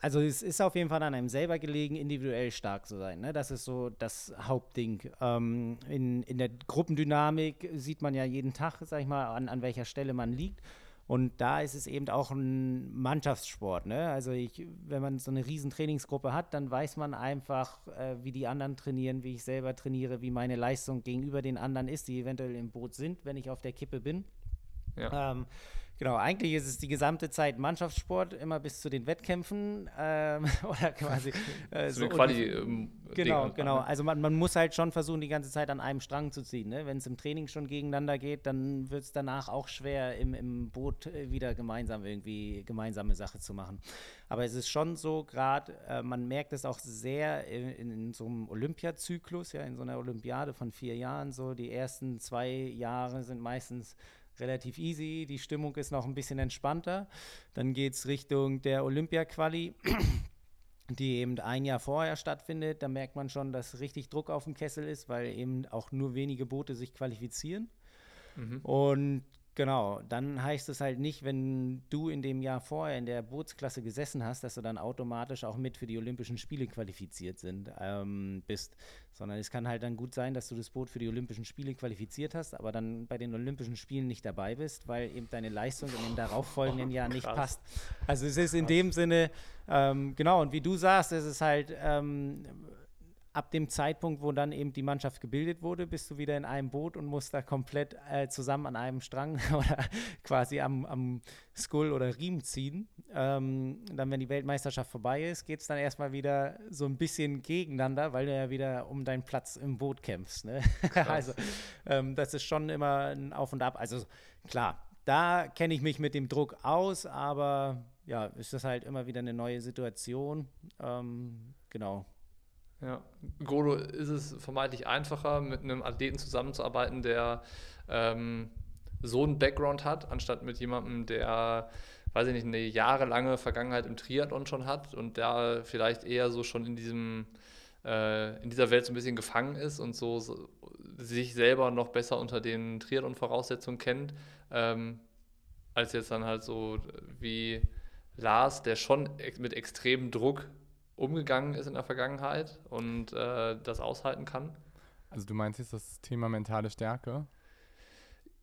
B: Also es ist auf jeden Fall an einem selber gelegen, individuell stark zu sein. Ne? Das ist so das Hauptding. Ähm, in, in der Gruppendynamik sieht man ja jeden Tag, sag ich mal, an, an welcher Stelle man liegt. Und da ist es eben auch ein Mannschaftssport. Ne? Also ich, wenn man so eine riesen Trainingsgruppe hat, dann weiß man einfach, äh, wie die anderen trainieren, wie ich selber trainiere, wie meine Leistung gegenüber den anderen ist, die eventuell im Boot sind, wenn ich auf der Kippe bin. Ja. Ähm, Genau, eigentlich ist es die gesamte Zeit Mannschaftssport, immer bis zu den Wettkämpfen ähm, (laughs) oder quasi
A: äh, so Quali, ähm,
B: Genau, genau. Also man, man muss halt schon versuchen, die ganze Zeit an einem Strang zu ziehen. Ne? Wenn es im Training schon gegeneinander geht, dann wird es danach auch schwer, im, im Boot äh, wieder gemeinsam irgendwie gemeinsame Sache zu machen. Aber es ist schon so, gerade, äh, man merkt es auch sehr in, in, in, so einem Olympiazyklus, ja, in so einer Olympiade von vier Jahren, so die ersten zwei Jahre sind meistens relativ easy, die Stimmung ist noch ein bisschen entspannter. Dann geht es Richtung der Olympia-Quali, (clears throat) die eben ein Jahr vorher stattfindet. Da merkt man schon, dass richtig Druck auf dem Kessel ist, weil eben auch nur wenige Boote sich qualifizieren. Mhm. Und Genau, dann heißt es halt nicht, wenn du in dem Jahr vorher in der Bootsklasse gesessen hast, dass du dann automatisch auch mit für die Olympischen Spiele qualifiziert sind, ähm, bist, sondern es kann halt dann gut sein, dass du das Boot für die Olympischen Spiele qualifiziert hast, aber dann bei den Olympischen Spielen nicht dabei bist, weil eben deine Leistung in dem darauffolgenden Jahr nicht passt. Also es ist in dem Sinne, ähm, genau, und wie du sagst, es ist halt ähm, ab dem Zeitpunkt, wo dann eben die Mannschaft gebildet wurde, bist du wieder in einem Boot und musst da komplett äh, zusammen an einem Strang (laughs) oder quasi am, am Skull oder Riemen ziehen. Ähm, dann, wenn die Weltmeisterschaft vorbei ist, geht es dann erstmal wieder so ein bisschen gegeneinander, weil du ja wieder um deinen Platz im Boot kämpfst. Ne? (laughs) also, ähm, das ist schon immer ein Auf und Ab. Also, klar, da kenne ich mich mit dem Druck aus, aber ja, ist das halt immer wieder eine neue Situation. Ähm, genau.
A: Ja, Golo ist es vermeintlich einfacher, mit einem Athleten zusammenzuarbeiten, der ähm, so einen Background hat, anstatt mit jemandem, der, weiß ich nicht, eine jahrelange Vergangenheit im Triathlon schon hat und der vielleicht eher so schon in diesem äh, in dieser Welt so ein bisschen gefangen ist und so, so sich selber noch besser unter den Triathlon-Voraussetzungen kennt, ähm, als jetzt dann halt so wie Lars, der schon mit extremem Druck umgegangen ist in der Vergangenheit und äh, das aushalten kann.
C: Also du meinst jetzt das Thema mentale Stärke?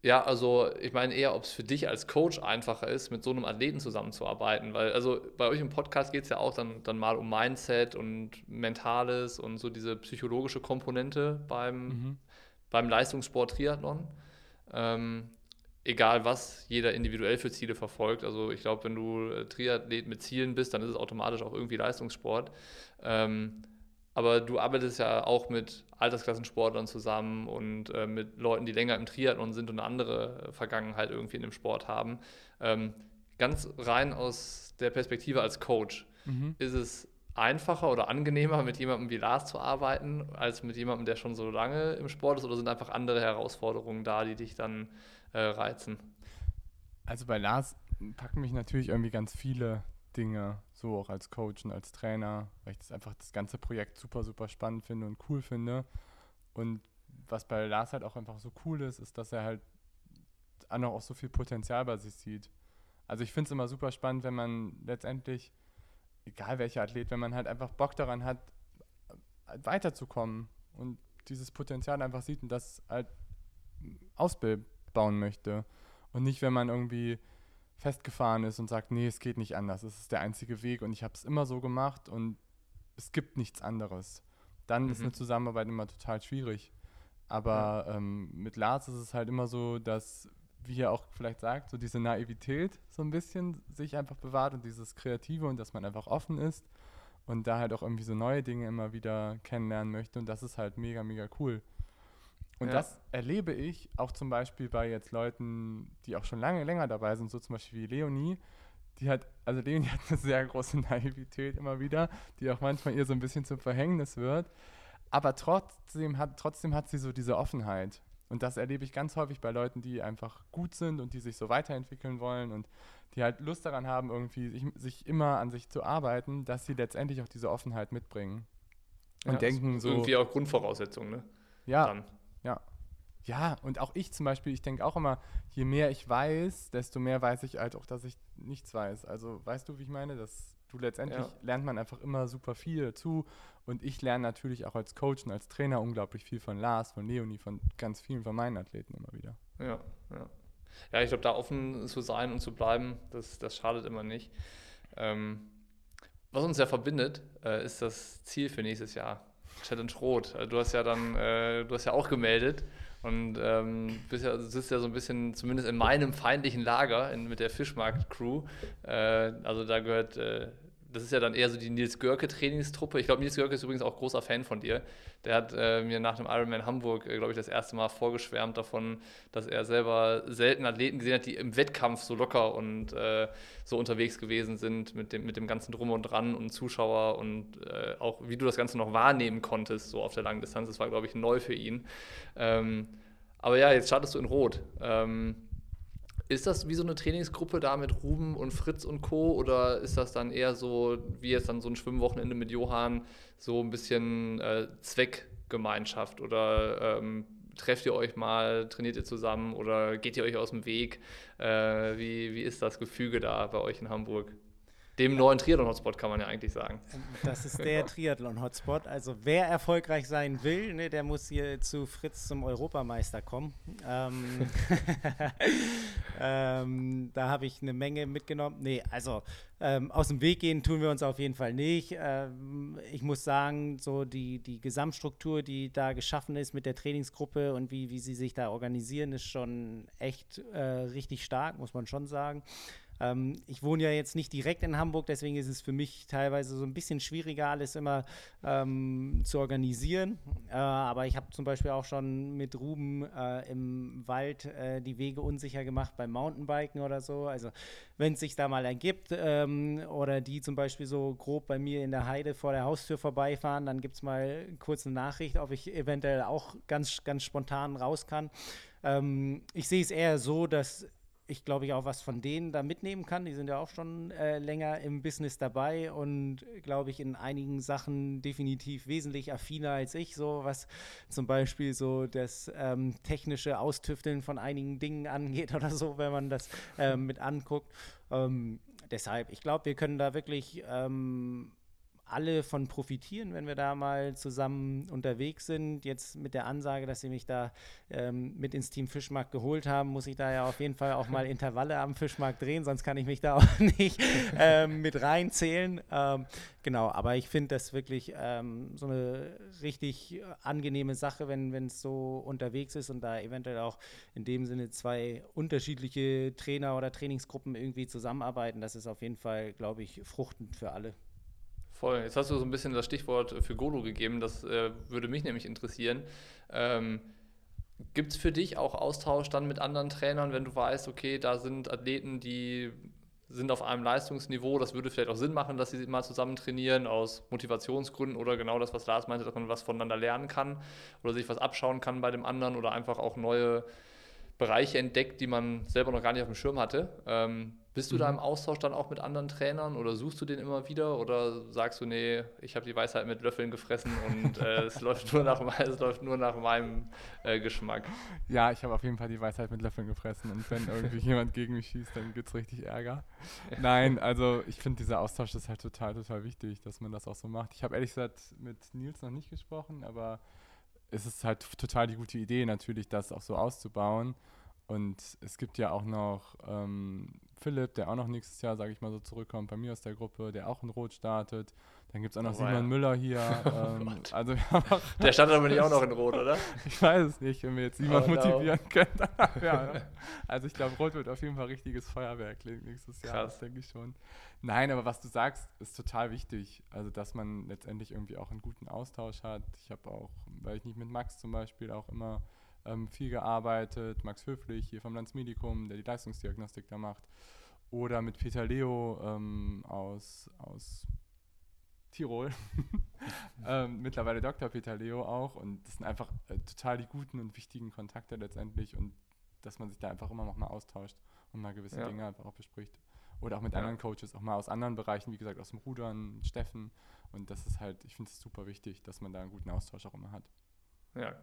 A: Ja, also ich meine eher, ob es für dich als Coach einfacher ist, mit so einem Athleten zusammenzuarbeiten, weil also bei euch im Podcast geht es ja auch dann, dann mal um Mindset und Mentales und so diese psychologische Komponente beim, mhm. beim Leistungssport Triathlon. Ähm, egal was jeder individuell für Ziele verfolgt. Also ich glaube, wenn du äh, Triathlet mit Zielen bist, dann ist es automatisch auch irgendwie Leistungssport. Ähm, aber du arbeitest ja auch mit Altersklassensportlern zusammen und äh, mit Leuten, die länger im Triathlon sind und eine andere Vergangenheit irgendwie in dem Sport haben. Ähm, ganz rein aus der Perspektive als Coach, mhm. ist es einfacher oder angenehmer, mit jemandem wie Lars zu arbeiten, als mit jemandem, der schon so lange im Sport ist, oder sind einfach andere Herausforderungen da, die dich dann äh, reizen?
C: Also bei Lars packen mich natürlich irgendwie ganz viele Dinge, so auch als Coach und als Trainer, weil ich das einfach das ganze Projekt super, super spannend finde und cool finde. Und was bei Lars halt auch einfach so cool ist, ist, dass er halt auch so viel Potenzial bei sich sieht. Also ich finde es immer super spannend, wenn man letztendlich, egal welcher Athlet, wenn man halt einfach Bock daran hat, weiterzukommen und dieses Potenzial einfach sieht und das halt ausbildet bauen möchte. Und nicht, wenn man irgendwie festgefahren ist und sagt, nee, es geht nicht anders, es ist der einzige Weg und ich habe es immer so gemacht und es gibt nichts anderes. Dann mhm. ist eine Zusammenarbeit immer total schwierig. Aber ja. ähm, mit Lars ist es halt immer so, dass, wie er auch vielleicht sagt, so diese Naivität so ein bisschen sich einfach bewahrt und dieses Kreative und dass man einfach offen ist und da halt auch irgendwie so neue Dinge immer wieder kennenlernen möchte und das ist halt mega, mega cool. Und ja. das erlebe ich auch zum Beispiel bei jetzt Leuten, die auch schon lange länger dabei sind, so zum Beispiel wie Leonie. Die hat, also Leonie (laughs) hat eine sehr große Naivität immer wieder, die auch manchmal ihr so ein bisschen zum Verhängnis wird. Aber trotzdem hat, trotzdem hat sie so diese Offenheit. Und das erlebe ich ganz häufig bei Leuten, die einfach gut sind und die sich so weiterentwickeln wollen und die halt Lust daran haben, irgendwie sich, sich immer an sich zu arbeiten, dass sie letztendlich auch diese Offenheit mitbringen.
A: Und ja, denken so. Irgendwie auch Grundvoraussetzungen, ne?
C: Ja. Dann. Ja. Ja, und auch ich zum Beispiel, ich denke auch immer, je mehr ich weiß, desto mehr weiß ich halt auch, dass ich nichts weiß. Also weißt du, wie ich meine? Dass du letztendlich ja. lernt man einfach immer super viel dazu. Und ich lerne natürlich auch als Coach und als Trainer unglaublich viel von Lars, von Leonie, von ganz vielen von meinen Athleten immer wieder.
A: Ja, ja. Ja, ich glaube, da offen zu sein und zu bleiben, das, das schadet immer nicht. Ähm, was uns ja verbindet, äh, ist das Ziel für nächstes Jahr. Challenge Rot. Äh, du hast ja dann, äh, du hast ja auch gemeldet und ähm, bist ja, sitzt ja so ein bisschen, zumindest in meinem feindlichen Lager in, mit der Fischmarkt-Crew. Äh, also da gehört äh, das ist ja dann eher so die Nils Görke Trainingstruppe. Ich glaube, Nils Görke ist übrigens auch großer Fan von dir. Der hat äh, mir nach dem Ironman Hamburg, äh, glaube ich, das erste Mal vorgeschwärmt davon, dass er selber selten Athleten gesehen hat, die im Wettkampf so locker und äh, so unterwegs gewesen sind mit dem, mit dem ganzen Drum und Dran und Zuschauer und äh, auch wie du das Ganze noch wahrnehmen konntest, so auf der langen Distanz. Das war, glaube ich, neu für ihn. Ähm, aber ja, jetzt startest du in Rot. Ähm, ist das wie so eine Trainingsgruppe da mit Ruben und Fritz und Co. Oder ist das dann eher so, wie jetzt dann so ein Schwimmwochenende mit Johann, so ein bisschen äh, Zweckgemeinschaft? Oder ähm, trefft ihr euch mal, trainiert ihr zusammen oder geht ihr euch aus dem Weg? Äh, wie, wie ist das Gefüge da bei euch in Hamburg? Dem neuen Triathlon-Hotspot kann man ja eigentlich sagen.
B: Das ist der Triathlon-Hotspot. Also wer erfolgreich sein will, ne, der muss hier zu Fritz zum Europameister kommen. Ähm, (laughs) ähm, da habe ich eine Menge mitgenommen. Nee, also ähm, aus dem Weg gehen tun wir uns auf jeden Fall nicht. Ähm, ich muss sagen, so die, die Gesamtstruktur, die da geschaffen ist mit der Trainingsgruppe und wie, wie sie sich da organisieren, ist schon echt äh, richtig stark, muss man schon sagen. Ähm, ich wohne ja jetzt nicht direkt in Hamburg, deswegen ist es für mich teilweise so ein bisschen schwieriger, alles immer ähm, zu organisieren. Äh, aber ich habe zum Beispiel auch schon mit Ruben äh, im Wald äh, die Wege unsicher gemacht beim Mountainbiken oder so. Also wenn es sich da mal ergibt ähm, oder die zum Beispiel so grob bei mir in der Heide vor der Haustür vorbeifahren, dann gibt es mal kurz eine Nachricht, ob ich eventuell auch ganz, ganz spontan raus kann. Ähm, ich sehe es eher so, dass ich glaube ich auch was von denen da mitnehmen kann. Die sind ja auch schon äh, länger im Business dabei und glaube ich in einigen Sachen definitiv wesentlich affiner als ich. So was zum Beispiel so das ähm, technische Austüfteln von einigen Dingen angeht (laughs) oder so, wenn man das äh, mit anguckt. Ähm, deshalb, ich glaube, wir können da wirklich ähm, alle von profitieren, wenn wir da mal zusammen unterwegs sind. Jetzt mit der Ansage, dass sie mich da ähm, mit ins Team Fischmarkt geholt haben, muss ich da ja auf jeden Fall auch mal Intervalle am Fischmarkt drehen, sonst kann ich mich da (laughs) auch nicht ähm, mit reinzählen. Ähm, genau, aber ich finde das wirklich ähm, so eine richtig angenehme Sache, wenn es so unterwegs ist und da eventuell auch in dem Sinne zwei unterschiedliche Trainer oder Trainingsgruppen irgendwie zusammenarbeiten. Das ist auf jeden Fall, glaube ich, fruchtend für alle.
A: Voll. Jetzt hast du so ein bisschen das Stichwort für Golo gegeben. Das äh, würde mich nämlich interessieren. Ähm, Gibt es für dich auch Austausch dann mit anderen Trainern, wenn du weißt, okay, da sind Athleten, die sind auf einem Leistungsniveau, das würde vielleicht auch Sinn machen, dass sie mal zusammen trainieren, aus Motivationsgründen oder genau das, was Lars meinte, dass man was voneinander lernen kann oder sich was abschauen kann bei dem anderen oder einfach auch neue Bereiche entdeckt, die man selber noch gar nicht auf dem Schirm hatte. Ähm, bist du mhm. da im Austausch dann auch mit anderen Trainern oder suchst du den immer wieder oder sagst du, nee, ich habe die Weisheit mit Löffeln gefressen und äh, es, (laughs) läuft nur nach, es läuft nur nach meinem äh, Geschmack?
C: Ja, ich habe auf jeden Fall die Weisheit mit Löffeln gefressen und wenn irgendwie (laughs) jemand gegen mich schießt, dann gibt es richtig Ärger. Nein, also ich finde, dieser Austausch ist halt total, total wichtig, dass man das auch so macht. Ich habe ehrlich gesagt mit Nils noch nicht gesprochen, aber es ist halt total die gute Idee natürlich, das auch so auszubauen. Und es gibt ja auch noch ähm, Philipp, der auch noch nächstes Jahr, sage ich mal so, zurückkommt, bei mir aus der Gruppe, der auch in Rot startet. Dann gibt es auch noch oh, Simon ja. Müller hier. (laughs) Ähm, also
A: der startet aber nicht auch noch in Rot, oder? (laughs)
C: ich weiß es nicht, wenn wir jetzt Simon oh, motivieren no. können. (laughs) ja, also ich glaube, Rot wird auf jeden Fall richtiges Feuerwerk nächstes Jahr, Krass. das denke ich schon. Nein, aber was du sagst, ist total wichtig. Also, dass man letztendlich irgendwie auch einen guten Austausch hat. Ich habe auch, weil ich nicht mit Max zum Beispiel auch immer ähm, viel gearbeitet. Max Höflich hier vom Landsmedikum, der die Leistungsdiagnostik da macht. Oder mit Peter Leo ähm, aus, aus Tirol. (laughs) ähm, mittlerweile Dr. Peter Leo auch. Und das sind einfach äh, total die guten und wichtigen Kontakte letztendlich. Und dass man sich da einfach immer noch mal austauscht und mal gewisse ja. Dinge einfach auch bespricht. Oder auch mit ja. anderen Coaches, auch mal aus anderen Bereichen, wie gesagt, aus dem Rudern, Steffen. Und das ist halt, ich finde es super wichtig, dass man da einen guten Austausch auch immer hat.
A: Ja,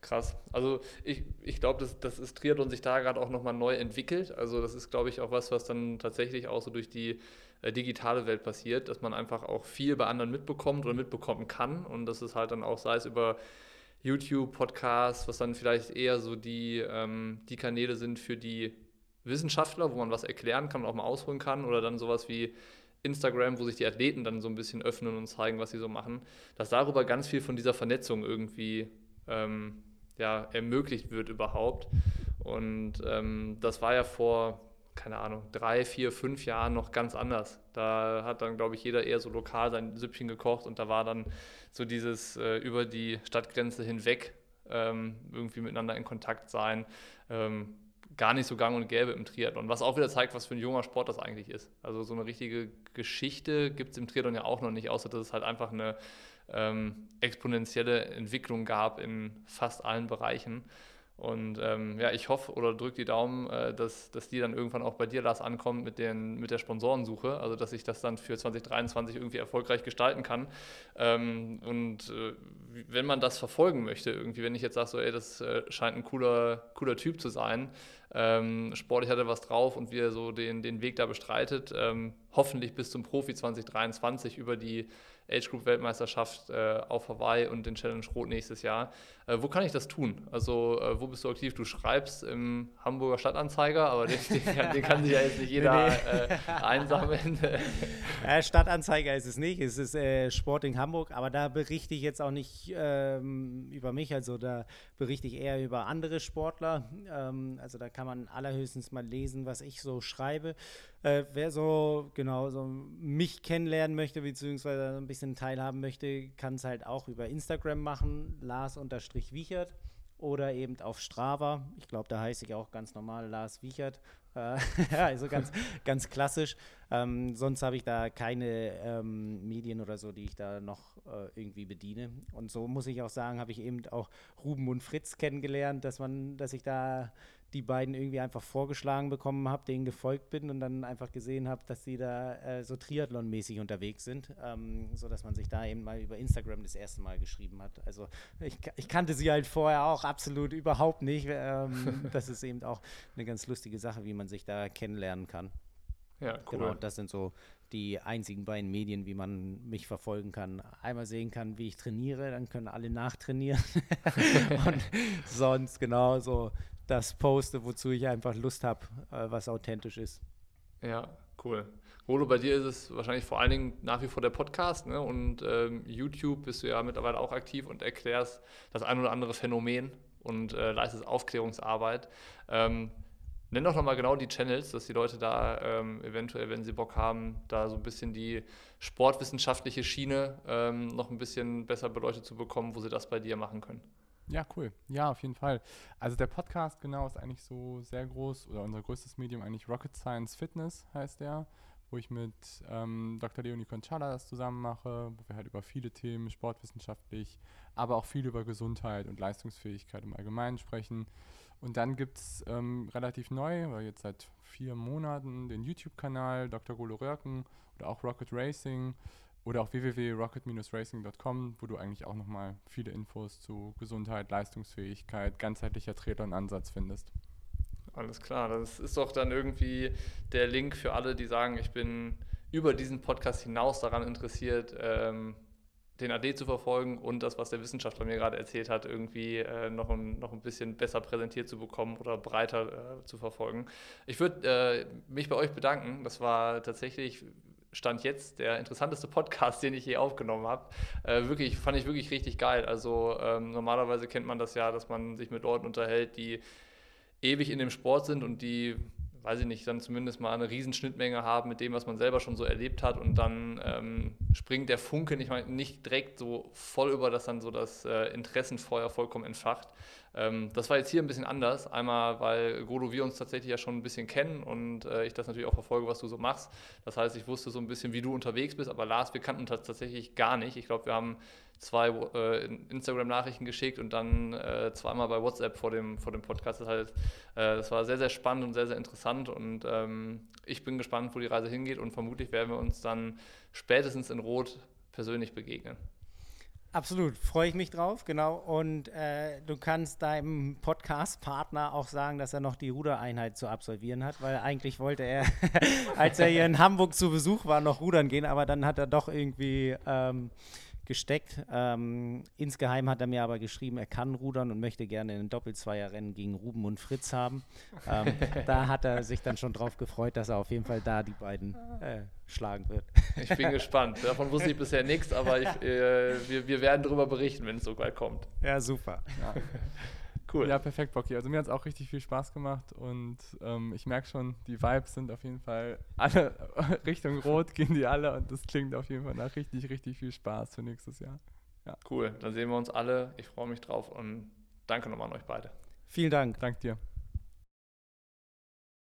A: krass. Also ich, ich glaube, dass das Triathlon sich da gerade auch nochmal neu entwickelt. Also das ist, glaube ich, auch was, was dann tatsächlich auch so durch die äh, digitale Welt passiert, dass man einfach auch viel bei anderen mitbekommt oder mitbekommen kann. Und das ist halt dann auch, sei es über YouTube, Podcasts, was dann vielleicht eher so die, ähm, die Kanäle sind für die Wissenschaftler, wo man was erklären kann und auch mal ausholen kann. Oder dann sowas wie Instagram, wo sich die Athleten dann so ein bisschen öffnen und zeigen, was sie so machen, dass darüber ganz viel von dieser Vernetzung irgendwie ähm, ja, ermöglicht wird überhaupt. Und ähm, das war ja vor, keine Ahnung, drei, vier, fünf Jahren noch ganz anders. Da hat dann, glaube ich, jeder eher so lokal sein Süppchen gekocht und da war dann so dieses äh, über die Stadtgrenze hinweg ähm, irgendwie miteinander in Kontakt sein. Ähm, gar nicht so gang und gäbe im Triathlon. Was auch wieder zeigt, was für ein junger Sport das eigentlich ist. Also so eine richtige Geschichte gibt es im Triathlon ja auch noch nicht, außer dass es halt einfach eine ähm, exponentielle Entwicklung gab in fast allen Bereichen. Und ähm, ja, ich hoffe oder drücke die Daumen, äh, dass, dass die dann irgendwann auch bei dir, Lars, ankommt mit, den, mit der Sponsorensuche. Also, dass ich das dann für 2023 irgendwie erfolgreich gestalten kann. Ähm, und äh, wenn man das verfolgen möchte, irgendwie, wenn ich jetzt sage, so, ey, das äh, scheint ein cooler, cooler Typ zu sein, Ähm, sportlich hat er was drauf und wie er so den, den Weg da bestreitet. Ähm, hoffentlich bis zum Profi 2023 über die Age Group Weltmeisterschaft äh, auf Hawaii und den Challenge Rot nächstes Jahr. Äh, wo kann ich das tun? Also, äh, wo bist du aktiv? Du schreibst im Hamburger Stadtanzeiger, aber den, den, kann, den (laughs) kann, sich ja jetzt nicht jeder nee. Äh, einsammeln. (laughs)
B: Stadtanzeiger ist es nicht, es ist äh, Sporting Hamburg, aber da berichte ich jetzt auch nicht ähm, über mich, also da berichte ich eher über andere Sportler. Ähm, also da kann man allerhöchstens mal lesen, was ich so schreibe. Äh, wer so genau so mich kennenlernen möchte, beziehungsweise ein bisschen teilhaben möchte, kann es halt auch über Instagram machen, Lars-Wiechert oder eben auf Strava. Ich glaube, da heiße ich auch ganz normal Lars Wiechert. (laughs) Äh, also ganz, (laughs) ganz klassisch. Ähm, sonst habe ich da keine ähm, Medien oder so, die ich da noch äh, irgendwie bediene. Und so muss ich auch sagen, habe ich eben auch Ruben und Fritz kennengelernt, dass man, dass ich da die beiden irgendwie einfach vorgeschlagen bekommen habe, denen gefolgt bin und dann einfach gesehen habe, dass sie da äh, so Triathlon-mäßig unterwegs sind, ähm, sodass man sich da eben mal über Instagram das erste Mal geschrieben hat. Also ich, ich kannte sie halt vorher auch absolut überhaupt nicht. Ähm, (laughs) das ist eben auch eine ganz lustige Sache, wie man sich da kennenlernen kann. Ja, cool. Genau, das sind so die einzigen beiden Medien, wie man mich verfolgen kann. Einmal sehen kann, wie ich trainiere, dann können alle nachtrainieren. (laughs) und sonst genauso das poste, wozu ich einfach Lust habe, äh, was authentisch ist.
A: Ja, cool. Rolo, bei dir ist es wahrscheinlich vor allen Dingen nach wie vor der Podcast ne? und ähm, YouTube bist du ja mittlerweile auch aktiv und erklärst das ein oder andere Phänomen und äh, leistest Aufklärungsarbeit. Ähm, nenn doch nochmal genau die Channels, dass die Leute da ähm, eventuell, wenn sie Bock haben, da so ein bisschen die sportwissenschaftliche Schiene ähm, noch ein bisschen besser beleuchtet zu bekommen, wo sie das bei dir machen können.
C: Ja, cool. Ja, auf jeden Fall. Also der Podcast genau ist eigentlich so sehr groß oder unser größtes Medium eigentlich Rocket Science Fitness heißt der, wo ich mit ähm, Dr. Leonie Conchada das zusammen mache, wo wir halt über viele Themen sportwissenschaftlich, aber auch viel über Gesundheit und Leistungsfähigkeit im Allgemeinen sprechen. Und dann gibt es ähm, relativ neu, weil jetzt seit vier Monaten, den YouTube-Kanal Dr. Golo Röhrken oder auch Rocket Racing oder auch www.rocket-racing.com, wo du eigentlich auch nochmal viele Infos zu Gesundheit, Leistungsfähigkeit, ganzheitlicher Ansatz findest.
A: Alles klar, das ist doch dann irgendwie der Link für alle, die sagen, ich bin über diesen Podcast hinaus daran interessiert, ähm, den AD zu verfolgen und das, was der Wissenschaftler mir gerade erzählt hat, irgendwie äh, noch, ein, noch ein bisschen besser präsentiert zu bekommen oder breiter äh, zu verfolgen. Ich würde äh, mich bei euch bedanken. Das war tatsächlich Stand jetzt der interessanteste Podcast, den ich je aufgenommen habe. Äh, wirklich, fand ich wirklich richtig geil. Also ähm, normalerweise kennt man das ja, dass man sich mit Leuten unterhält, die ewig in dem Sport sind und die, weiß ich nicht, dann zumindest mal eine Riesenschnittmenge haben mit dem, was man selber schon so erlebt hat und dann ähm, springt der Funke nicht, nicht direkt so voll über, dass dann so das äh, Interessenfeuer vollkommen entfacht. Ähm, das war jetzt hier ein bisschen anders. Einmal, weil Godo wir uns tatsächlich ja schon ein bisschen kennen und äh, ich das natürlich auch verfolge, was du so machst. Das heißt, ich wusste so ein bisschen, wie du unterwegs bist, aber Lars, wir kannten das tatsächlich gar nicht. Ich glaube, wir haben zwei äh, Instagram-Nachrichten geschickt und dann äh, zweimal bei WhatsApp vor dem, vor dem Podcast. Das, heißt, äh, das war sehr, sehr spannend und sehr, sehr interessant und ähm, ich bin gespannt, wo die Reise hingeht und vermutlich werden wir uns dann spätestens in Rot persönlich begegnen.
B: Absolut, freue ich mich drauf, genau. Und äh, du kannst deinem Podcast-Partner auch sagen, dass er noch die Rudereinheit zu absolvieren hat, weil eigentlich wollte er, (laughs) als er hier in Hamburg zu Besuch war, noch rudern gehen, aber dann hat er doch irgendwie ähm, gesteckt. Ähm, insgeheim hat er mir aber geschrieben, er kann rudern und möchte gerne ein Doppelzweierrennen gegen Ruben und Fritz haben. Ähm, (laughs) da hat er sich dann schon drauf gefreut, dass er auf jeden Fall da die beiden äh, schlagen wird.
A: Ich bin (laughs) gespannt. Davon wusste ich bisher nichts, aber ich, äh, wir, wir werden darüber berichten, wenn es so weit kommt.
B: Ja, super. Ja. (laughs)
C: Cool. Ja, perfekt, Bocky. Also mir hat es auch richtig viel Spaß gemacht und ähm, ich merke schon, die Vibes sind auf jeden Fall alle (laughs) Richtung Rot gehen die alle und das klingt auf jeden Fall nach richtig, richtig viel Spaß für nächstes Jahr.
A: Ja. Cool, dann sehen wir uns alle. Ich freue mich drauf und danke nochmal an euch beide.
B: Vielen Dank.
C: Dank dir.